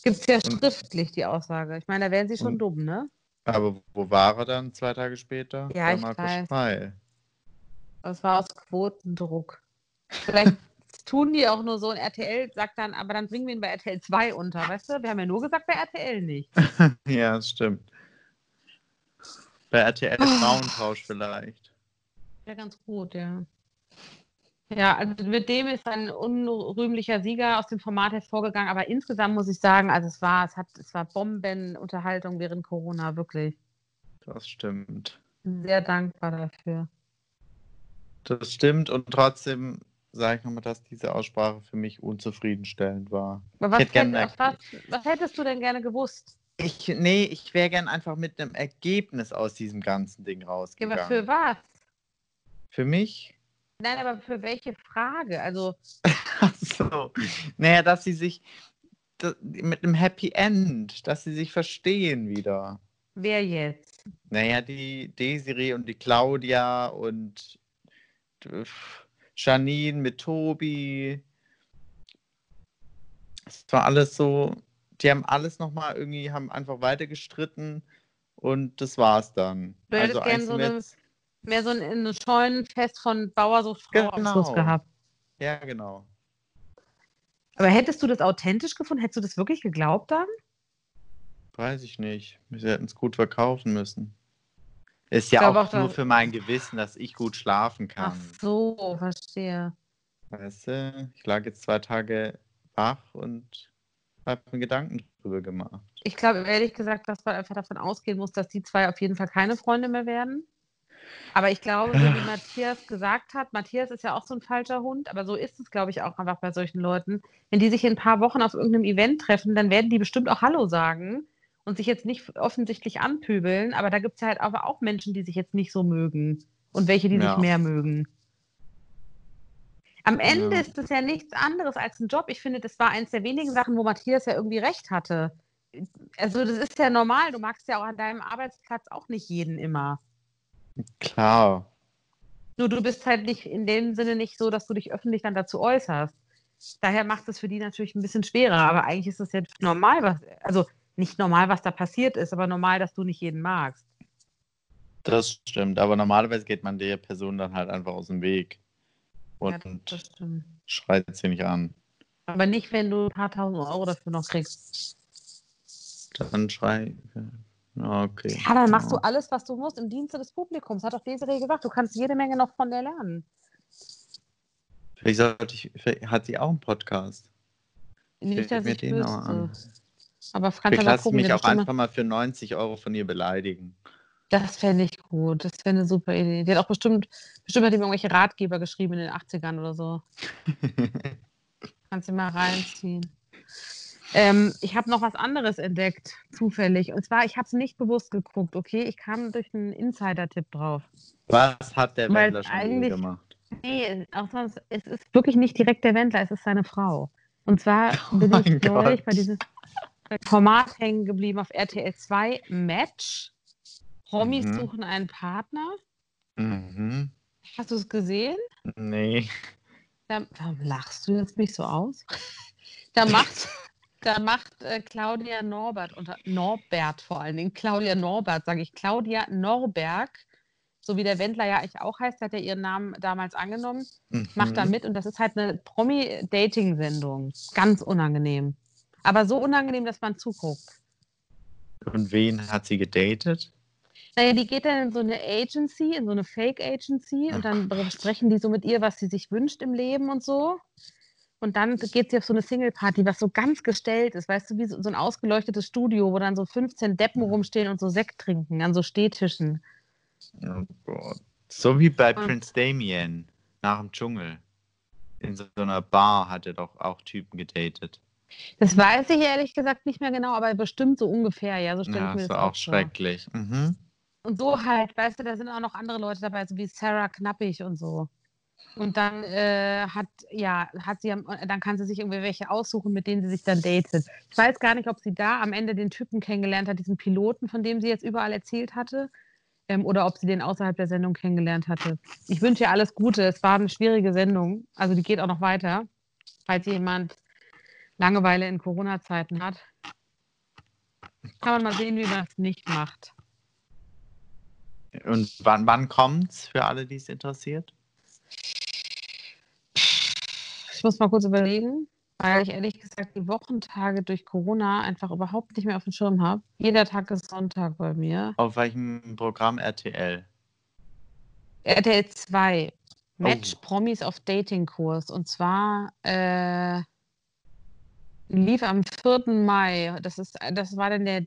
Gibt es ja Und- schriftlich die Aussage. Ich meine, da wären sie schon Und- dumm, ne? Aber wo war er dann zwei Tage später? Ja, Bei ich Marco weiß. Schrei. Das war aus Quotendruck. Vielleicht tun die auch nur so und RTL sagt dann, aber dann bringen wir ihn bei RTL 2 unter, weißt du? Wir haben ja nur gesagt, bei RTL nicht. Ja, das stimmt. Bei RTL Oh. Frauentausch vielleicht. Ja, ganz gut, ja. Ja, also mit dem ist ein unrühmlicher Sieger aus dem Format hervorgegangen, aber insgesamt muss ich sagen, also es war, es hat, es war Bombenunterhaltung während Corona, wirklich. Das stimmt. Sehr dankbar dafür. Das stimmt und trotzdem sage ich nochmal, dass diese Aussprache für mich unzufriedenstellend war. Was, hätte gern hätt- was, was hättest du denn gerne gewusst? Ich, nee, ich wäre gern einfach mit einem Ergebnis aus diesem ganzen Ding Ja, rausgegangen. aber für was? Für mich? Nein, aber für welche Frage? Also, Ach so. Naja, dass sie sich da- mit einem Happy End, dass sie sich verstehen wieder. wer jetzt? Naja, die Desiree und die Claudia und äh, Janine mit Tobi. Es war alles so, die haben alles nochmal irgendwie, haben einfach weiter gestritten und das war's dann. Du hättest gern eigentlich so wir eine- Mehr so ein, ein Scheunenfest von Bauersucht Frau am Schluss Genau. gehabt. Ja, genau. Aber hättest du das authentisch gefunden? Hättest du das wirklich geglaubt dann? Weiß ich nicht. Sie hätten es gut verkaufen müssen. Ist ja auch, auch, nur für mein Gewissen, dass ich gut schlafen Ach kann. so, verstehe. Weißt du, ich lag jetzt zwei Tage wach und habe mir Gedanken drüber gemacht. Ich glaube ehrlich gesagt, dass man einfach davon ausgehen muss, dass die zwei auf jeden Fall keine Freunde mehr werden. Aber ich glaube, so wie Matthias gesagt hat, Matthias ist ja auch so ein falscher Hund, aber so ist es, glaube ich, auch einfach bei solchen Leuten. Wenn die sich in ein paar Wochen auf irgendeinem Event treffen, dann werden die bestimmt auch Hallo sagen und sich jetzt nicht offensichtlich anpöbeln. Aber da gibt es ja halt aber auch Menschen, die sich jetzt nicht so mögen und welche, die Ja. sich mehr mögen. Am Ende Ja. ist es ja nichts anderes als ein Job. Ich finde, das war eins der wenigen Sachen, wo Matthias ja irgendwie recht hatte. Also, das ist ja normal. Du magst ja auch an deinem Arbeitsplatz auch nicht jeden immer. Klar. Nur du bist halt nicht in dem Sinne nicht so, dass du dich öffentlich dann dazu äußerst. Daher macht es für die natürlich ein bisschen schwerer. Aber eigentlich ist es ja normal, was, also nicht normal, was da passiert ist, aber normal, dass du nicht jeden magst. Das stimmt. Aber normalerweise geht man der Person dann halt einfach aus dem Weg Ja, und das stimmt. schreit sie nicht an. Aber nicht, wenn du ein paar tausend Euro dafür noch kriegst. Dann schrei. Ja, okay. Ja, dann machst du alles, was du musst im Dienste des Publikums. Hat doch Desiree gesagt. Du kannst jede Menge noch von der lernen. Vielleicht ich, vielleicht hat sie auch einen Podcast. Nicht, dass mir ich den an. Aber lasse ich gucken. mich auch einfach mal für 90 Euro von ihr beleidigen. Das fände ich gut. Das wäre eine super Idee. Die hat auch bestimmt, bestimmt hat die mir irgendwelche Ratgeber geschrieben in den 80ern oder so. Kannst du mal reinziehen. Ähm, ich habe noch was anderes entdeckt, zufällig. Und zwar, ich habe es nicht bewusst geguckt, okay? Ich kam durch einen Insider-Tipp drauf. Was hat der Wendler schon gemacht? Nee, auch sonst, es ist wirklich nicht direkt der Wendler, es ist seine Frau. Und zwar Oh bin mein ich neulich Gott. bei diesem Format hängen geblieben auf RTL 2 Match. Promis Mhm. suchen einen Partner. Mhm. Hast du es gesehen? Nee. Da, warum lachst du jetzt mich so aus? Da macht, da macht äh, Claudia Norbert, unter, Norbert vor allen Dingen, Claudia Norbert, sage ich, Claudia Norberg, so wie der Wendler ja eigentlich auch heißt, hat er ihren Namen damals angenommen, macht da Mhm. mit und das ist halt eine Promi-Dating-Sendung. Ganz unangenehm. Aber so unangenehm, dass man zuguckt. Und wen hat sie gedatet? Naja, die geht dann in so eine Agency, in so eine Fake-Agency und dann besprechen die so mit ihr, was sie sich wünscht im Leben und so. Und dann geht sie auf so eine Single-Party, was so ganz gestellt ist, weißt du, wie so, so ein ausgeleuchtetes Studio, wo dann so 15 Deppen rumstehen und so Sekt trinken an so Stehtischen. Oh Gott. So wie bei Und- Prince Damien nach dem Dschungel. In so einer Bar hat er doch auch Typen gedatet. Das weiß ich ehrlich gesagt nicht mehr genau, aber bestimmt so ungefähr, ja, so stelle Ja, ich mir das das auch schrecklich. Mhm. Und so halt, weißt du, da sind auch noch andere Leute dabei, so wie Sarah Knappig und so. Und dann äh, hat, ja, hat sie, dann kann sie sich irgendwie welche aussuchen, mit denen sie sich dann datet. Ich weiß gar nicht, ob sie da am Ende den Typen kennengelernt hat, diesen Piloten, von dem sie jetzt überall erzählt hatte, ähm, oder ob sie den außerhalb der Sendung kennengelernt hatte. Ich wünsche ihr alles Gute. Es war eine schwierige Sendung. Also die geht auch noch weiter, falls jemand Langeweile in Corona-Zeiten hat. Kann man mal sehen, wie man es nicht macht. Und wann, wann kommt's für alle, die es interessiert? Ich muss mal kurz überlegen, weil ich ehrlich gesagt die Wochentage durch Corona einfach überhaupt nicht mehr auf dem Schirm habe. Jeder Tag ist Sonntag bei mir. Auf welchem Programm RTL? RTL 2. Match Oh. Promis auf Datingkurs. Und zwar äh, lief am 4. Mai. Das, ist, das war dann der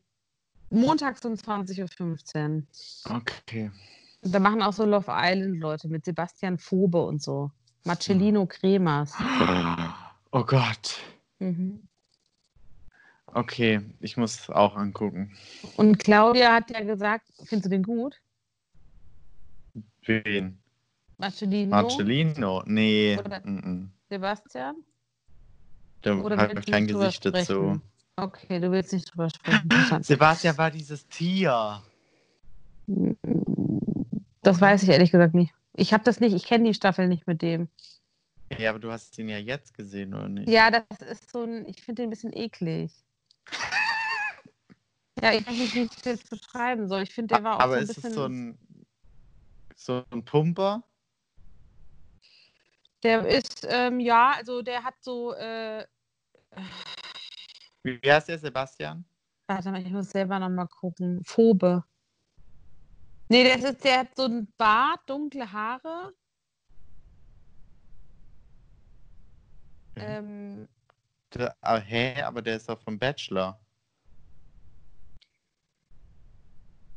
montags um 20.15 Uhr. Okay. Da machen auch so Love Island Leute mit Sebastian Phobe und so. Marcellino Cremas. Oh Gott. Mhm. Okay, ich muss auch angucken. Und Claudia hat ja gesagt, findest du den gut? Wen? Marcellino? Marcellino? Nee. Oder-. Sebastian? Da Oder habe ich du kein Gesicht dazu. Okay, du willst nicht drüber sprechen. Sebastian war dieses Tier. Das weiß ich ehrlich gesagt nicht. Ich habe das nicht, ich kenne die Staffel nicht mit dem. Ja, aber du hast ihn ja jetzt gesehen, oder nicht? Ja, das ist so ein, ich finde den ein bisschen eklig. Ja, ich weiß nicht, wie ich das jetzt beschreiben soll. Ich finde, der war auch aber so ein ist bisschen. es so ein, so ein Pumper? Der ist, ähm, ja, also der hat so, äh, Wie, wie heißt der, Sebastian? warte mal, ich muss selber nochmal gucken. Phobe. Nee, der, ist, der hat so ein Bart, dunkle Haare. Ähm, Der, ah, hä, aber der ist doch vom Bachelor.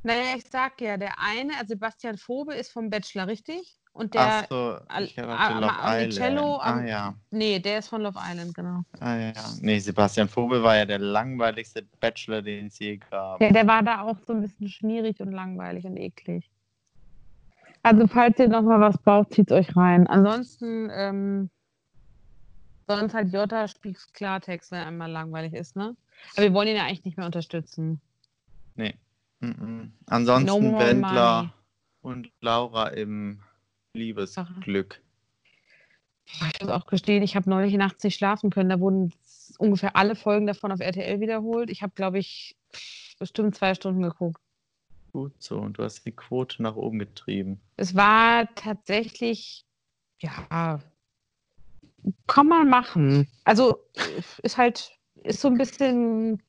naja, ich sag ja, der eine, also Sebastian Phobe ist vom Bachelor, richtig? Und der, Ach so, Island. Ah ja, nee, der ist von Love Island, genau. ah ja. Nee, Sebastian Vogel war ja der langweiligste Bachelor, den es je gab. Ja, der war da auch so ein bisschen schmierig und langweilig und eklig. Also, falls ihr noch mal was braucht, zieht euch rein. Ansonsten, ähm, sonst halt Jota spielt Klartext, wenn einmal langweilig ist, ne? Aber wir wollen ihn ja eigentlich nicht mehr unterstützen. Nee. Mhm. Ansonsten No Wendler money. und Laura im Liebesglück. Ich muss auch gestehen, ich habe neulich nachts nicht schlafen können. Da wurden ungefähr alle Folgen davon auf RTL wiederholt. Ich habe, glaube ich, bestimmt zwei Stunden geguckt. Gut so, und du hast die Quote nach oben getrieben. Es war tatsächlich, ja, kann man machen. Also ist halt, ist so ein bisschen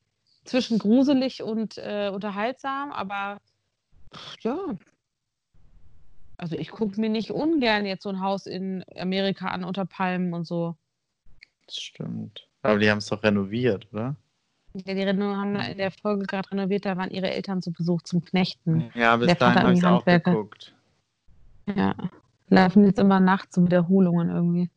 zwischen gruselig und äh, unterhaltsam, aber ja. Also ich gucke mir nicht ungern jetzt so ein Haus in Amerika an unter Palmen und so. Das stimmt. Aber die haben es doch renoviert, oder? Ja, die Reno haben in der Folge gerade renoviert, da waren ihre Eltern zu Besuch zum Knechten. Ja, bis Der dahin habe ich auch geguckt. Ja. Laufen jetzt immer nachts so Wiederholungen irgendwie.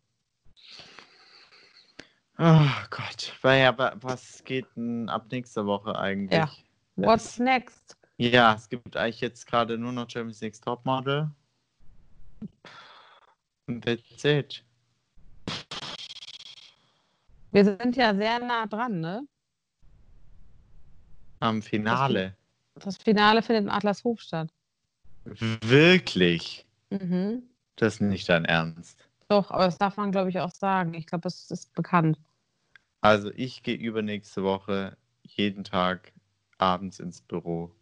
Oh Gott. Was geht denn ab nächster Woche eigentlich? Ja. What's next? Ja, es gibt eigentlich jetzt gerade nur noch Champions League Topmodel. Und that's it. Wir sind ja sehr nah dran, ne? Am Finale. Das Finale findet in Adlershof statt. Wirklich? Mhm. Das ist nicht dein Ernst. Doch, aber das darf man, glaube ich, auch sagen. Ich glaube, das ist bekannt. Also ich gehe übernächste Woche jeden Tag abends ins Büro.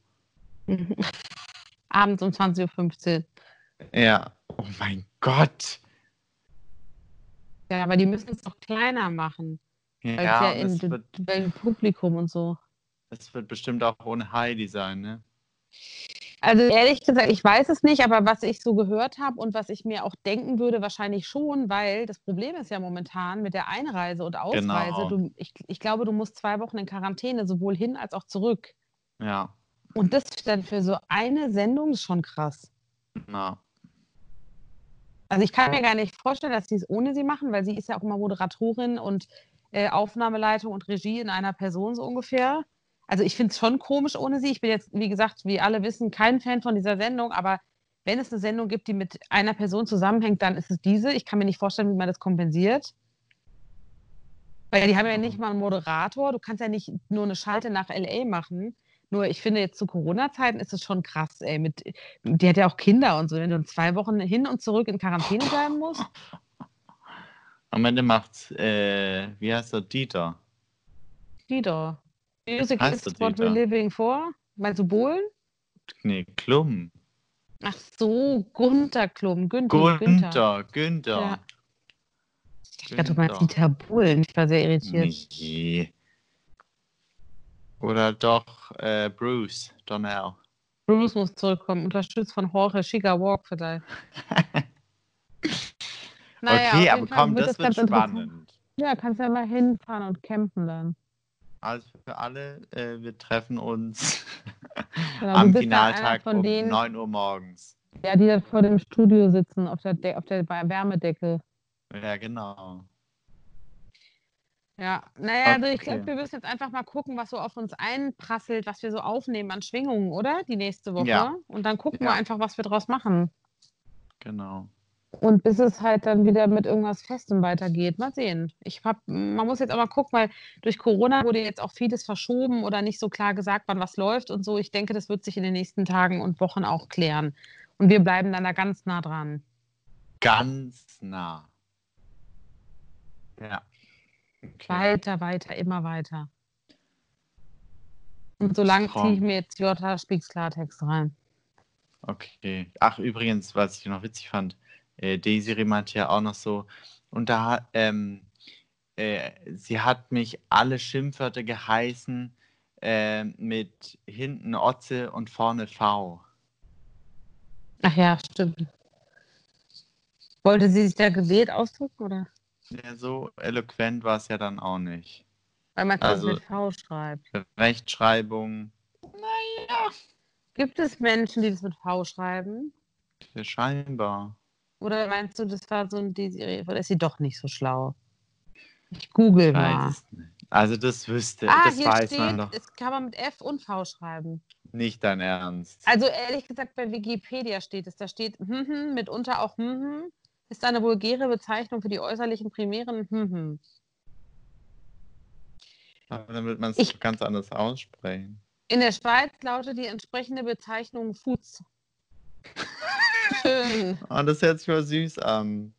Mhm. Abends um 20.15 Uhr. Ja. Oh mein Gott. Ja, aber die müssen es doch kleiner machen. Ja, es ja in Publikum und so. es wird bestimmt auch ohne Heidi sein, ne? Also ehrlich gesagt, ich weiß es nicht, aber was ich so gehört habe und was ich mir auch denken würde, wahrscheinlich schon, weil das Problem ist ja momentan mit der Einreise und Ausreise. Genau. Du, ich, ich glaube, du musst zwei Wochen in Quarantäne, sowohl hin als auch zurück. Ja. Und das dann für so eine Sendung ist schon krass. Na. Also ich kann mir gar nicht vorstellen, dass sie es ohne sie machen, weil sie ist ja auch immer Moderatorin und äh, Aufnahmeleitung und Regie in einer Person so ungefähr. Also ich finde es schon komisch ohne sie. Ich bin jetzt, wie gesagt, wie alle wissen, kein Fan von dieser Sendung, aber wenn es eine Sendung gibt, die mit einer Person zusammenhängt, dann ist es diese. Ich kann mir nicht vorstellen, wie man das kompensiert. Weil die haben ja nicht mal einen Moderator. Du kannst ja nicht nur eine Schalte nach LA machen. Nur ich finde jetzt zu Corona-Zeiten ist es schon krass, ey. Mit, die hat ja auch Kinder und so. Wenn du zwei Wochen hin und zurück in Quarantäne bleiben musst. Am Ende macht's, äh, wie heißt er, Dieter? Dieter. Music heißt is der what we're living for. Meinst du Bohlen? Nee, Klum. Ach so, Gunther Klum. Günther. Günther, Günther. Ja. Ich dachte, du meinst. Dieter Bohlen. Ich war sehr irritiert. Nee. Oder doch äh, Bruce Donnell. Bruce muss zurückkommen, unterstützt von Jorge Chica Walk vielleicht. Naja, okay, aber komm, das wird ganz interessant. spannend. Ja, kannst ja mal hinfahren und campen dann. Also für alle, äh, wir treffen uns Genau, am Finaltag um denen, 9 Uhr morgens. Ja, die dann vor dem Studio sitzen, auf der, De auf der Wärmedecke. Ja, genau. Ja, naja, also ich Okay. glaube, wir müssen jetzt einfach mal gucken, was so auf uns einprasselt, was wir so aufnehmen an Schwingungen, oder? Die nächste Woche. Ja. Und dann gucken Ja. wir einfach, was wir draus machen. Genau. Und bis es halt dann wieder mit irgendwas Festem weitergeht. Mal sehen. Ich hab, man muss jetzt aber gucken, weil durch Corona wurde jetzt auch vieles verschoben oder nicht so klar gesagt, wann was läuft und so. Ich denke, das wird sich in den nächsten Tagen und Wochen auch klären. Und wir bleiben dann da ganz nah dran. Ganz nah. Ja. Okay. Weiter, weiter, immer weiter. Und solange Strong. ziehe ich mir jetzt Jota Speaks Klartext rein. Okay. Ach, übrigens, was ich noch witzig fand, äh, Desiree meinte ja auch noch so, und da, ähm, äh, sie hat mich alle Schimpfwörter geheißen äh, mit hinten Otze und vorne V. Ach ja, stimmt. Wollte sie sich da gewählt ausdrücken oder? Ja, so eloquent war es ja dann auch nicht. Weil man Also- das mit V schreibt. Rechtschreibung, Gibt es Menschen, die das mit V schreiben? scheinbar. Oder meinst du, das war so ein Desiree? Oder ist sie doch nicht so schlau? Ich google Ich mal. es. Also das wüsste, Ah, das hier weiß man steht, doch. es kann man mit F und V schreiben. Nicht dein Ernst. Also ehrlich gesagt, bei Wikipedia steht es. Da steht hm, hm, mitunter auch hm, hm, ist eine vulgäre Bezeichnung für die äußerlichen Primären hm, hm. Aber dann wird man es ganz anders aussprechen. In der Schweiz lautet die entsprechende Bezeichnung Fuß. Schön. Oh, das hört sich mal süß an.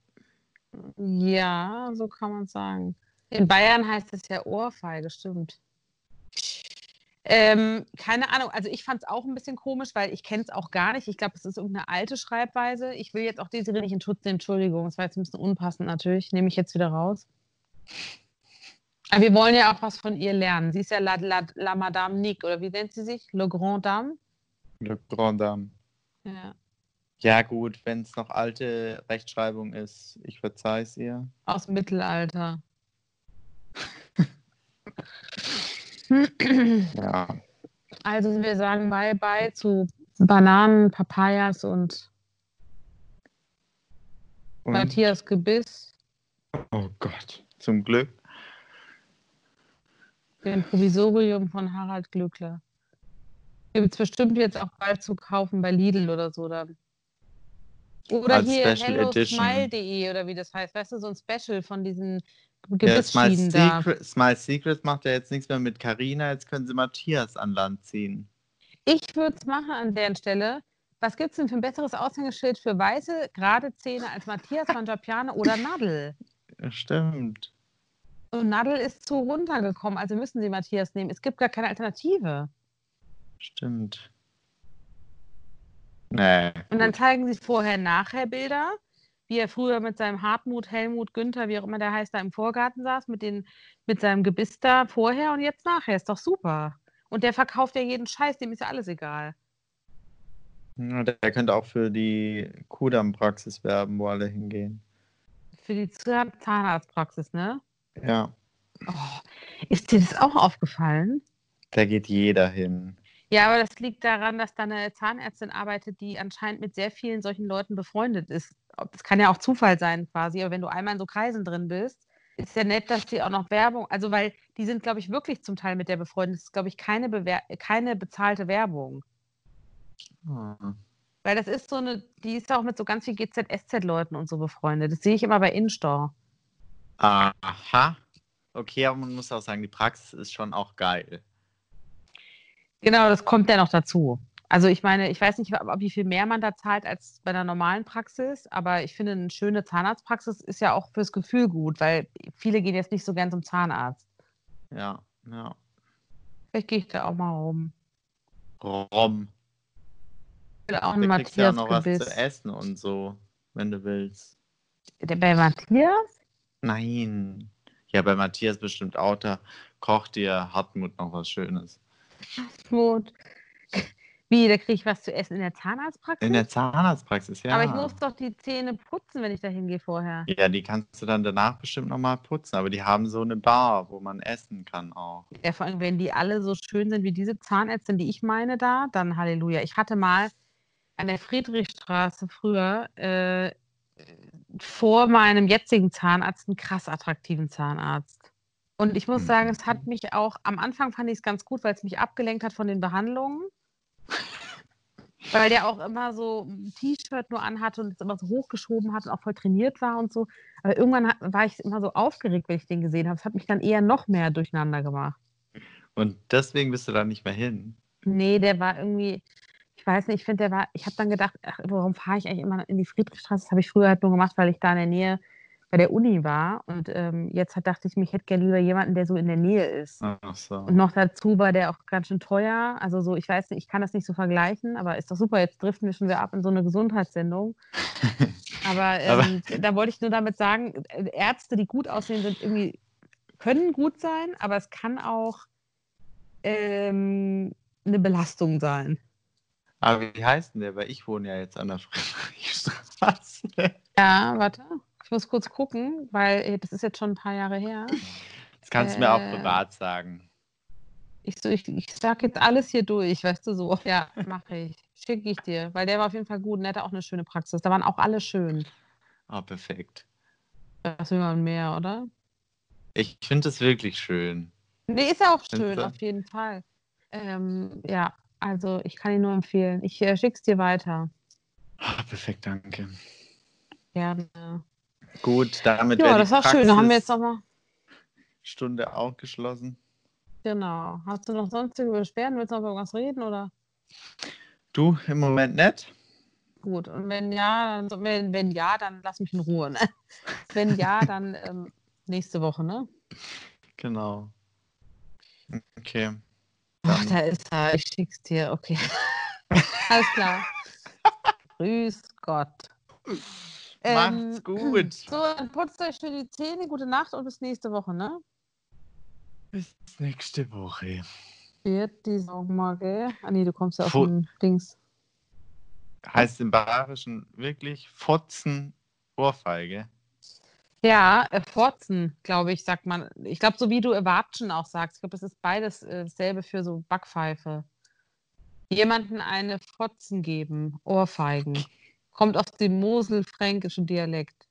Ja, so kann man sagen. In Bayern heißt es ja Ohrfeige, stimmt. Ähm, keine Ahnung, also ich fand es auch ein bisschen komisch, weil ich kenne es auch gar nicht. Ich glaube, es ist irgendeine alte Schreibweise. Ich will jetzt auch Desiree nicht in Schutz nehmen, Entschuldigung, das war jetzt ein bisschen unpassend natürlich, nehme ich jetzt wieder raus. Aber wir wollen ja auch was von ihr lernen. Sie ist ja La, La, La Madame Nick, oder wie nennt sie sich? Le Grand Dame? Le Grand Dame. Ja. Ja, gut, wenn es noch alte Rechtschreibung ist, ich verzeih es ihr. Aus dem Mittelalter. Ja. Also wir sagen Bye-bye zu Bananen, Papayas und, Und, Matthias Gebiss, oh Gott, zum Glück. dem Provisorium von Harald Glückler. Gibt es bestimmt jetzt auch bald zu kaufen bei Lidl oder so dann. Oder Als hier hellosmile.de oder wie das heißt. Weißt du, so ein Special von diesen Ja, da. Secret, Secret macht ja jetzt nichts mehr mit Carina, jetzt können sie Matthias an Land ziehen. Ich würde es machen an der Stelle. Was gibt es denn für ein besseres Aushängeschild für weiße, gerade Zähne als Matthias Mangiapiane oder Nadel? Ja, stimmt. Und Nadel ist zu runtergekommen, also müssen sie Matthias nehmen. Es gibt gar keine Alternative. Stimmt. Nee. Und dann zeigen sie vorher nachher Bilder, wie er früher mit seinem Hartmut, Helmut, Günther, wie auch immer der heißt, da im Vorgarten saß, mit, den, mit seinem Gebiss da vorher und jetzt nachher. Ist doch super. Und der verkauft ja jeden Scheiß, dem ist ja alles egal. Der könnte auch für die Kudam-Praxis werben, wo alle hingehen. Für die Zahn- Zahnarztpraxis, ne? Ja, Oh, ist dir das auch aufgefallen? da geht jeder hin. Ja, aber das liegt daran, dass da eine Zahnärztin arbeitet, die anscheinend mit sehr vielen solchen Leuten befreundet ist. Das kann ja auch Zufall sein quasi, aber wenn du einmal in so Kreisen drin bist, ist ja nett, dass die auch noch Werbung, also weil die sind, glaube ich, wirklich zum Teil mit der befreundet. Das ist, glaube ich, keine, Bewer keine bezahlte Werbung. Hm. Weil das ist so eine, die ist auch mit so ganz viel GZ-SZ-Leuten und so befreundet. Das sehe ich immer bei Instore. Aha. Okay, aber man muss auch sagen, die Praxis ist schon auch geil. Genau, das kommt ja noch dazu. Also ich meine, ich weiß nicht, ob- wie viel mehr man da zahlt als bei einer normalen Praxis, aber ich finde, eine schöne Zahnarztpraxis ist ja auch fürs Gefühl gut, weil viele gehen jetzt nicht so gern zum Zahnarzt. Ja, ja. Vielleicht gehe ich da auch mal rum. Rom. Ich will auch einen kriegst du ja Matthias noch was Gebiss. zu essen und so, wenn du willst. Der bei Matthias? Nein. Ja, bei Matthias bestimmt auch, da kocht dir Hartmut noch was Schönes. Gut. Wie, da kriege ich was zu essen in der Zahnarztpraxis? In der Zahnarztpraxis, ja. Aber ich muss doch die Zähne putzen, wenn ich da hingehe vorher. Ja, die kannst du dann danach bestimmt nochmal putzen, aber die haben so eine Bar, wo man essen kann auch. Ja, vor allem, wenn die alle so schön sind wie diese Zahnärztin, die ich meine da, dann Halleluja. Ich hatte mal an der Friedrichstraße früher äh, vor meinem jetzigen Zahnarzt einen krass attraktiven Zahnarzt. Und ich muss sagen, es hat mich auch, am Anfang fand ich es ganz gut, weil es mich abgelenkt hat von den Behandlungen. Weil der auch immer so ein T-Shirt nur anhatte und es immer so hochgeschoben hat und auch voll trainiert war und so. Aber irgendwann war ich immer so aufgeregt, wenn ich den gesehen habe. Es hat mich dann eher noch mehr durcheinander gemacht. Und deswegen bist du da nicht mehr hin. Nee, der war irgendwie, ich weiß nicht, ich finde, der war, ich habe dann gedacht, ach, warum fahre ich eigentlich immer in die Friedrichstraße? Das habe ich früher halt nur gemacht, weil ich da in der Nähe bei der Uni war. Und ähm, jetzt hat, dachte ich mir, ich hätte gerne lieber jemanden, der so in der Nähe ist. Ach so. Und noch dazu war der auch ganz schön teuer. Also so, ich weiß nicht, ich kann das nicht so vergleichen, aber ist doch super, jetzt driften wir schon wieder ab in so eine Gesundheitssendung. Aber, ähm, Aber- da wollte ich nur damit sagen, äh, Ärzte, die gut aussehen, sind irgendwie, können gut sein, aber es kann auch ähm, eine Belastung sein. Aber wie heißt denn der? Weil ich wohne ja jetzt an der Friedrichstraße. Ja, warte. Ich muss kurz gucken, weil äh, das ist jetzt schon ein paar Jahre her. Das kannst du mir auch Äh, privat sagen. Ich, so, ich, ich sag jetzt alles hier durch, weißt du so. Ja, mache ich. Schicke ich dir, weil der war auf jeden Fall gut und der hatte auch eine schöne Praxis. Da waren auch alle schön. Ah, perfekt. Das will man mehr, oder? Ich finde es wirklich schön. Nee, ist ja auch schön, du? auf jeden Fall. Ähm, ja, also ich kann ihn nur empfehlen. Ich äh, schick's dir weiter. Ah, perfekt, danke. Gerne. Gut, damit Ja, wäre das die war schön. Da haben wir jetzt nochmal. Stunde auch geschlossen. Genau. Hast du noch sonstige Beschwerden? Willst du noch über irgendwas reden oder? Du im Moment nicht? Gut. Und wenn ja, dann, wenn, wenn ja, dann lass mich in Ruhe. Ne? Wenn ja, dann ähm, nächste Woche, ne? Genau. Okay. Ach, da ist er. Ich schick's dir. Okay. Alles klar. Grüß Gott. Macht's gut. So, dann putzt euch schön die Zähne. Gute Nacht und bis nächste Woche, ne? Bis nächste Woche. Wird die Sorgen mal, gell? Ah, nee, du kommst ja aus Fu- dem Dings. Heißt im Bayerischen wirklich Fotzen Ohrfeige. Ja, äh, Forzen, glaube ich, sagt man. Ich glaube, so wie du Erwatschen auch sagst. Ich glaube, das ist beides äh, dasselbe für so Backpfeife. Jemanden eine Fotzen geben, Ohrfeigen. Kommt aus dem moselfränkischen Dialekt.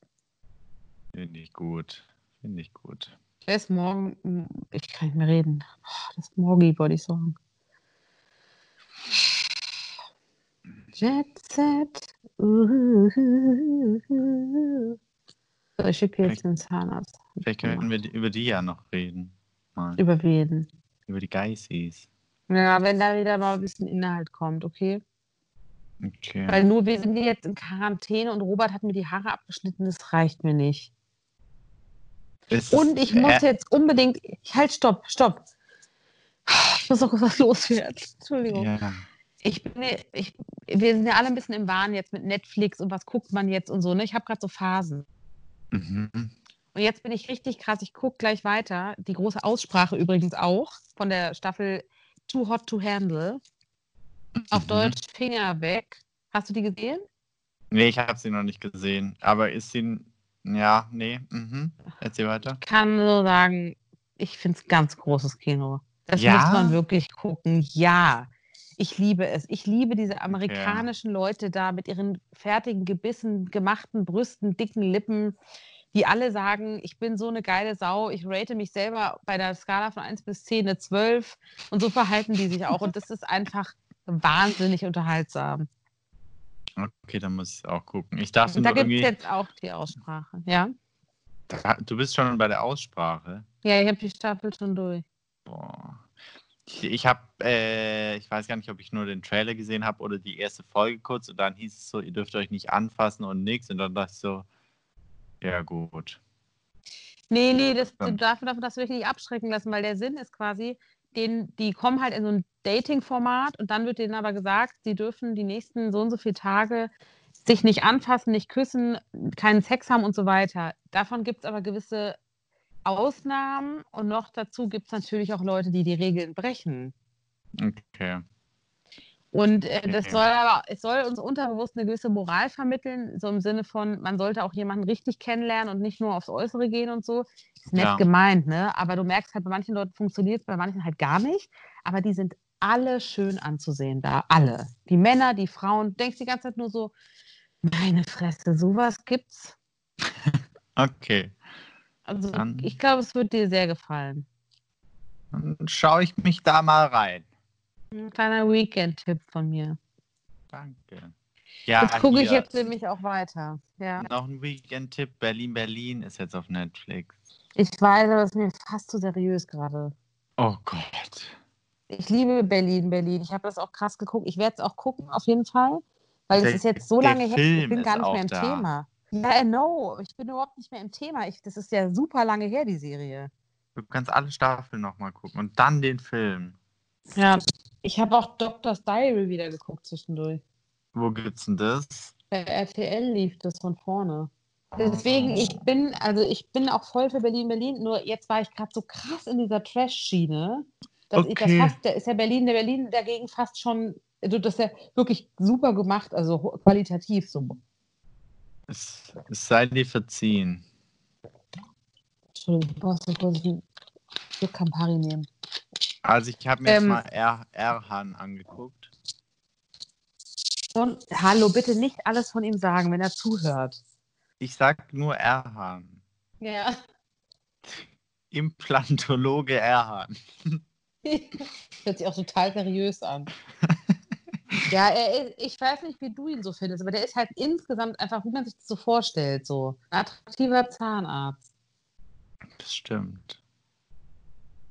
Finde ich gut. Finde ich gut. Wer ist morgen? Ich kann nicht mehr reden. Oh, Das ist Morgi, wollte ich sagen. Jet Set. Uh, So, ich schicke dir jetzt den Zahnarzt. Vielleicht können wir über die ja noch reden. Mal. Über wen? Über die Geisis. Ja, wenn da wieder mal ein bisschen Inhalt kommt, okay? Okay. Weil nur wir sind jetzt in Quarantäne und Robert hat mir die Haare abgeschnitten, das reicht mir nicht. Ist- Und ich muss äh, jetzt unbedingt. Halt, stopp, stopp. Ich muss noch was loswerden. Entschuldigung. Ja. Ich bin, ich, wir sind ja alle ein bisschen im Wahn jetzt mit Netflix und was guckt man jetzt und so. Ne? Ich habe gerade so Phasen. Mhm. Und jetzt bin ich richtig krass. Ich gucke gleich weiter. Die große Aussprache übrigens auch von der Staffel Too Hot to Handle. Auf Mhm. Deutsch Finger weg. Hast du die gesehen? Nee, ich habe sie noch nicht gesehen. Aber ist sie. Ja, nee. Mhm. Erzähl weiter. kann nur sagen, ich finde es ganz großes Kino. Das Ja? muss man wirklich gucken. Ja, ich liebe es. Ich liebe diese amerikanischen Leute da mit ihren fertigen Gebissen, gemachten Brüsten, dicken Lippen, die alle sagen, ich bin so eine geile Sau, ich rate mich selber bei der Skala von 1 bis 10 eine 12 und so verhalten die sich auch. Und das ist einfach wahnsinnig unterhaltsam. Okay, dann muss ich auch gucken. Ich dachte Und da gibt es jetzt auch die Aussprache. Ja, Da- Du bist schon bei der Aussprache. ja ich habe die Staffel schon durch. Boah. Ich, ich habe, äh, ich weiß gar nicht, ob ich nur den Trailer gesehen habe oder die erste Folge kurz und dann hieß es so, ihr dürft euch nicht anfassen und nichts und dann dachte ich so, ja gut. Nee, nee, das, du darfst davon du dich nicht abschrecken lassen, weil der Sinn ist quasi, den, die kommen halt in so ein Dating-Format und dann wird denen aber gesagt, sie dürfen die nächsten so und so viele Tage sich nicht anfassen, nicht küssen, keinen Sex haben und so weiter. Davon gibt es aber gewisse Ausnahmen und noch dazu gibt es natürlich auch Leute, die die Regeln brechen. Okay. Und äh, das soll aber, es soll uns unterbewusst eine gewisse Moral vermitteln, so im Sinne von, man sollte auch jemanden richtig kennenlernen und nicht nur aufs Äußere gehen und so. Ist nett Ja. gemeint, ne? Aber du merkst halt, bei manchen Leuten funktioniert es, bei manchen halt gar nicht. Aber die sind alle schön anzusehen da, alle. Die Männer, die Frauen, du denkst die ganze Zeit nur so, meine Fresse, sowas gibt's. Okay. Also Dann- ich glaube, es wird dir sehr gefallen. Dann schaue ich mich da mal rein. Ein kleiner Weekend-Tipp von mir. Danke. Ja, Jetzt gucke ich jetzt nämlich auch weiter. Ja. Noch ein Weekend-Tipp. Berlin, Berlin ist jetzt auf Netflix. Ich weiß, aber es ist mir fast zu seriös gerade. Oh Gott. Ich liebe Berlin, Berlin. Ich habe das auch krass geguckt. Ich werde es auch gucken, auf jeden Fall. Weil es ist jetzt so lange her, ich bin gar nicht mehr im da. Thema. Ja, I know. Ich bin überhaupt nicht mehr im Thema. Ich, das ist ja super lange her, die Serie. Du kannst alle Staffeln nochmal gucken und dann den Film. Ja. Ich habe auch Doctor's Diary wieder geguckt zwischendurch. Wo gibt's denn das? Bei RTL lief das von vorne. Deswegen, ich bin, also ich bin auch voll für Berlin, Berlin, nur jetzt war ich gerade so krass in dieser Trash-Schiene, dass ich das Okay. fast, da ist ja Berlin, der Berlin dagegen fast schon, also das ist ja wirklich super gemacht, also qualitativ so. Es, es sei dir verziehen. Entschuldigung, muss so kurz Schluck Campari nehmen. Also ich habe mir jetzt Ähm. mal R Erhan angeguckt. Und, hallo, bitte nicht alles von ihm sagen, wenn er zuhört. Ich sag nur Erhan. Ja. Implantologe Erhan. Hört sich auch total seriös an. ja, er ist, ich weiß nicht, wie du ihn so findest, aber der ist halt insgesamt einfach, wie man sich das so vorstellt, so ein attraktiver Zahnarzt. Das stimmt.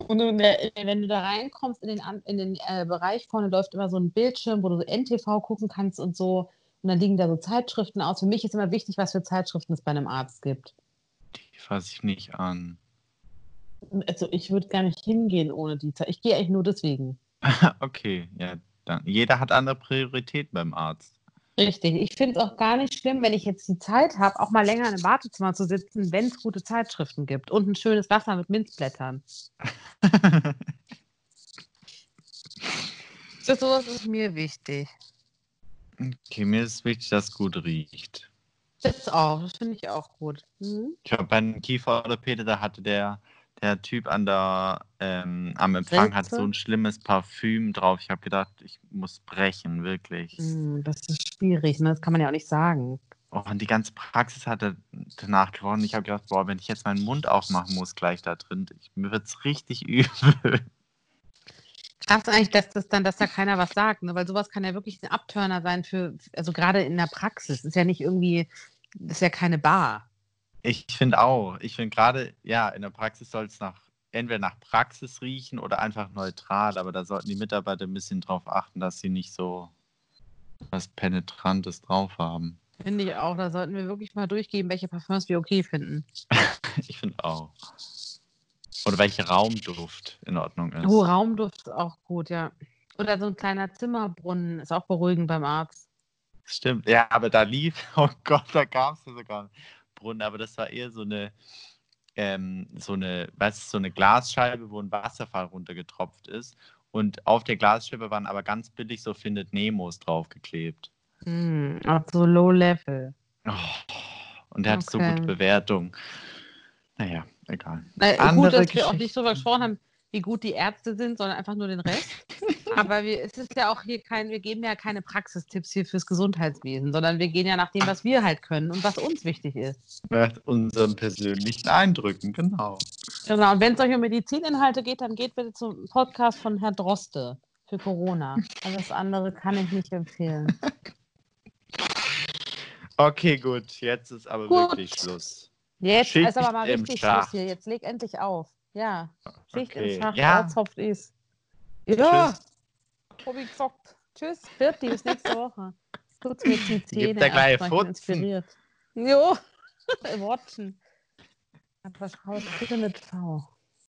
Und der- wenn du da reinkommst in den, in den äh, Bereich vorne, läuft immer so ein Bildschirm, wo du so NTV gucken kannst und so. Und dann liegen da so Zeitschriften aus. Für mich ist immer wichtig, was für Zeitschriften es bei einem Arzt gibt. Die fasse ich nicht an. Also ich würde gar nicht hingehen ohne die Zeit. Ich gehe eigentlich nur deswegen. okay, ja. Dann. Jeder hat andere Prioritäten beim Arzt. Richtig. Ich finde es auch gar nicht schlimm, wenn ich jetzt die Zeit habe, auch mal länger im Wartezimmer zu sitzen, wenn es gute Zeitschriften gibt und ein schönes Wasser mit Minzblättern. Das sowas ist mir wichtig. okay, mir ist wichtig, dass es gut riecht. Das auch, das finde ich auch gut. Mhm. Ich habe bei einem Kieferorthopäde, da hatte der, der Typ an der, ähm, am Empfang hat Ritze? so ein schlimmes Parfüm drauf. Ich habe gedacht, ich muss brechen, wirklich. Mm, Das ist schwierig, ne? das kann man ja auch nicht sagen. Oh, und die ganze Praxis hat danach gewonnen. Ich habe gedacht, boah, wenn ich jetzt meinen Mund aufmachen muss gleich da drin, ich, mir wird es richtig übel. Krass eigentlich, dass das dann, dass da keiner was sagt, ne? weil sowas kann ja wirklich ein Abturner sein für, also gerade in der Praxis. Ist ja nicht irgendwie, das ist ja keine Bar. Ich finde auch. Ich finde gerade, ja, in der Praxis soll es nach entweder nach Praxis riechen oder einfach neutral, aber da sollten die Mitarbeiter ein bisschen drauf achten, dass sie nicht so was Penetrantes drauf haben. Finde ich auch. Da sollten wir wirklich mal durchgeben, welche Parfums wir okay finden. ich finde auch. Oder welcher Raumduft in Ordnung ist. Oh, Raumduft ist auch gut, ja. Oder so ein kleiner Zimmerbrunnen ist auch beruhigend beim Arzt. Stimmt, ja, aber da lief, oh Gott, da gab es ja sogar Brunnen, aber das war eher so eine, ähm, so eine, weißt du, so eine Glasscheibe, wo ein Wasserfall runtergetropft ist. Und auf der Glasscheibe waren aber ganz billig so Findet Nemos draufgeklebt. Mm, auf so Low Level. Oh, und der hat so gute Bewertung. Naja, egal. Na, gut, dass wir auch nicht darüber gesprochen haben, wie gut die Ärzte sind, sondern einfach nur den Rest. Aber wir, es ist ja auch hier kein, wir geben ja keine Praxistipps hier fürs Gesundheitswesen, sondern wir gehen ja nach dem, was wir halt können und was uns wichtig ist. Nach unseren persönlichen Eindrücken, genau. Genau, und wenn es euch um Medizininhalte geht, dann geht bitte zum Podcast von Herrn Droste für Corona. Alles andere kann ich nicht empfehlen. Okay, gut, jetzt ist aber gut. wirklich Schluss. Jetzt Schicht ist aber mal richtig Schluss hier. Jetzt leg endlich auf. Ja, Schicht okay. im Schacht, ja. Ortshopf ist. Ja. Tschüss. Tobi gezockt. Tschüss, Birti, bis nächste Woche. Tut's mir die Zähne. Gibt der gleich inspiriert. Jo, watchen. Aber schau bitte mit V.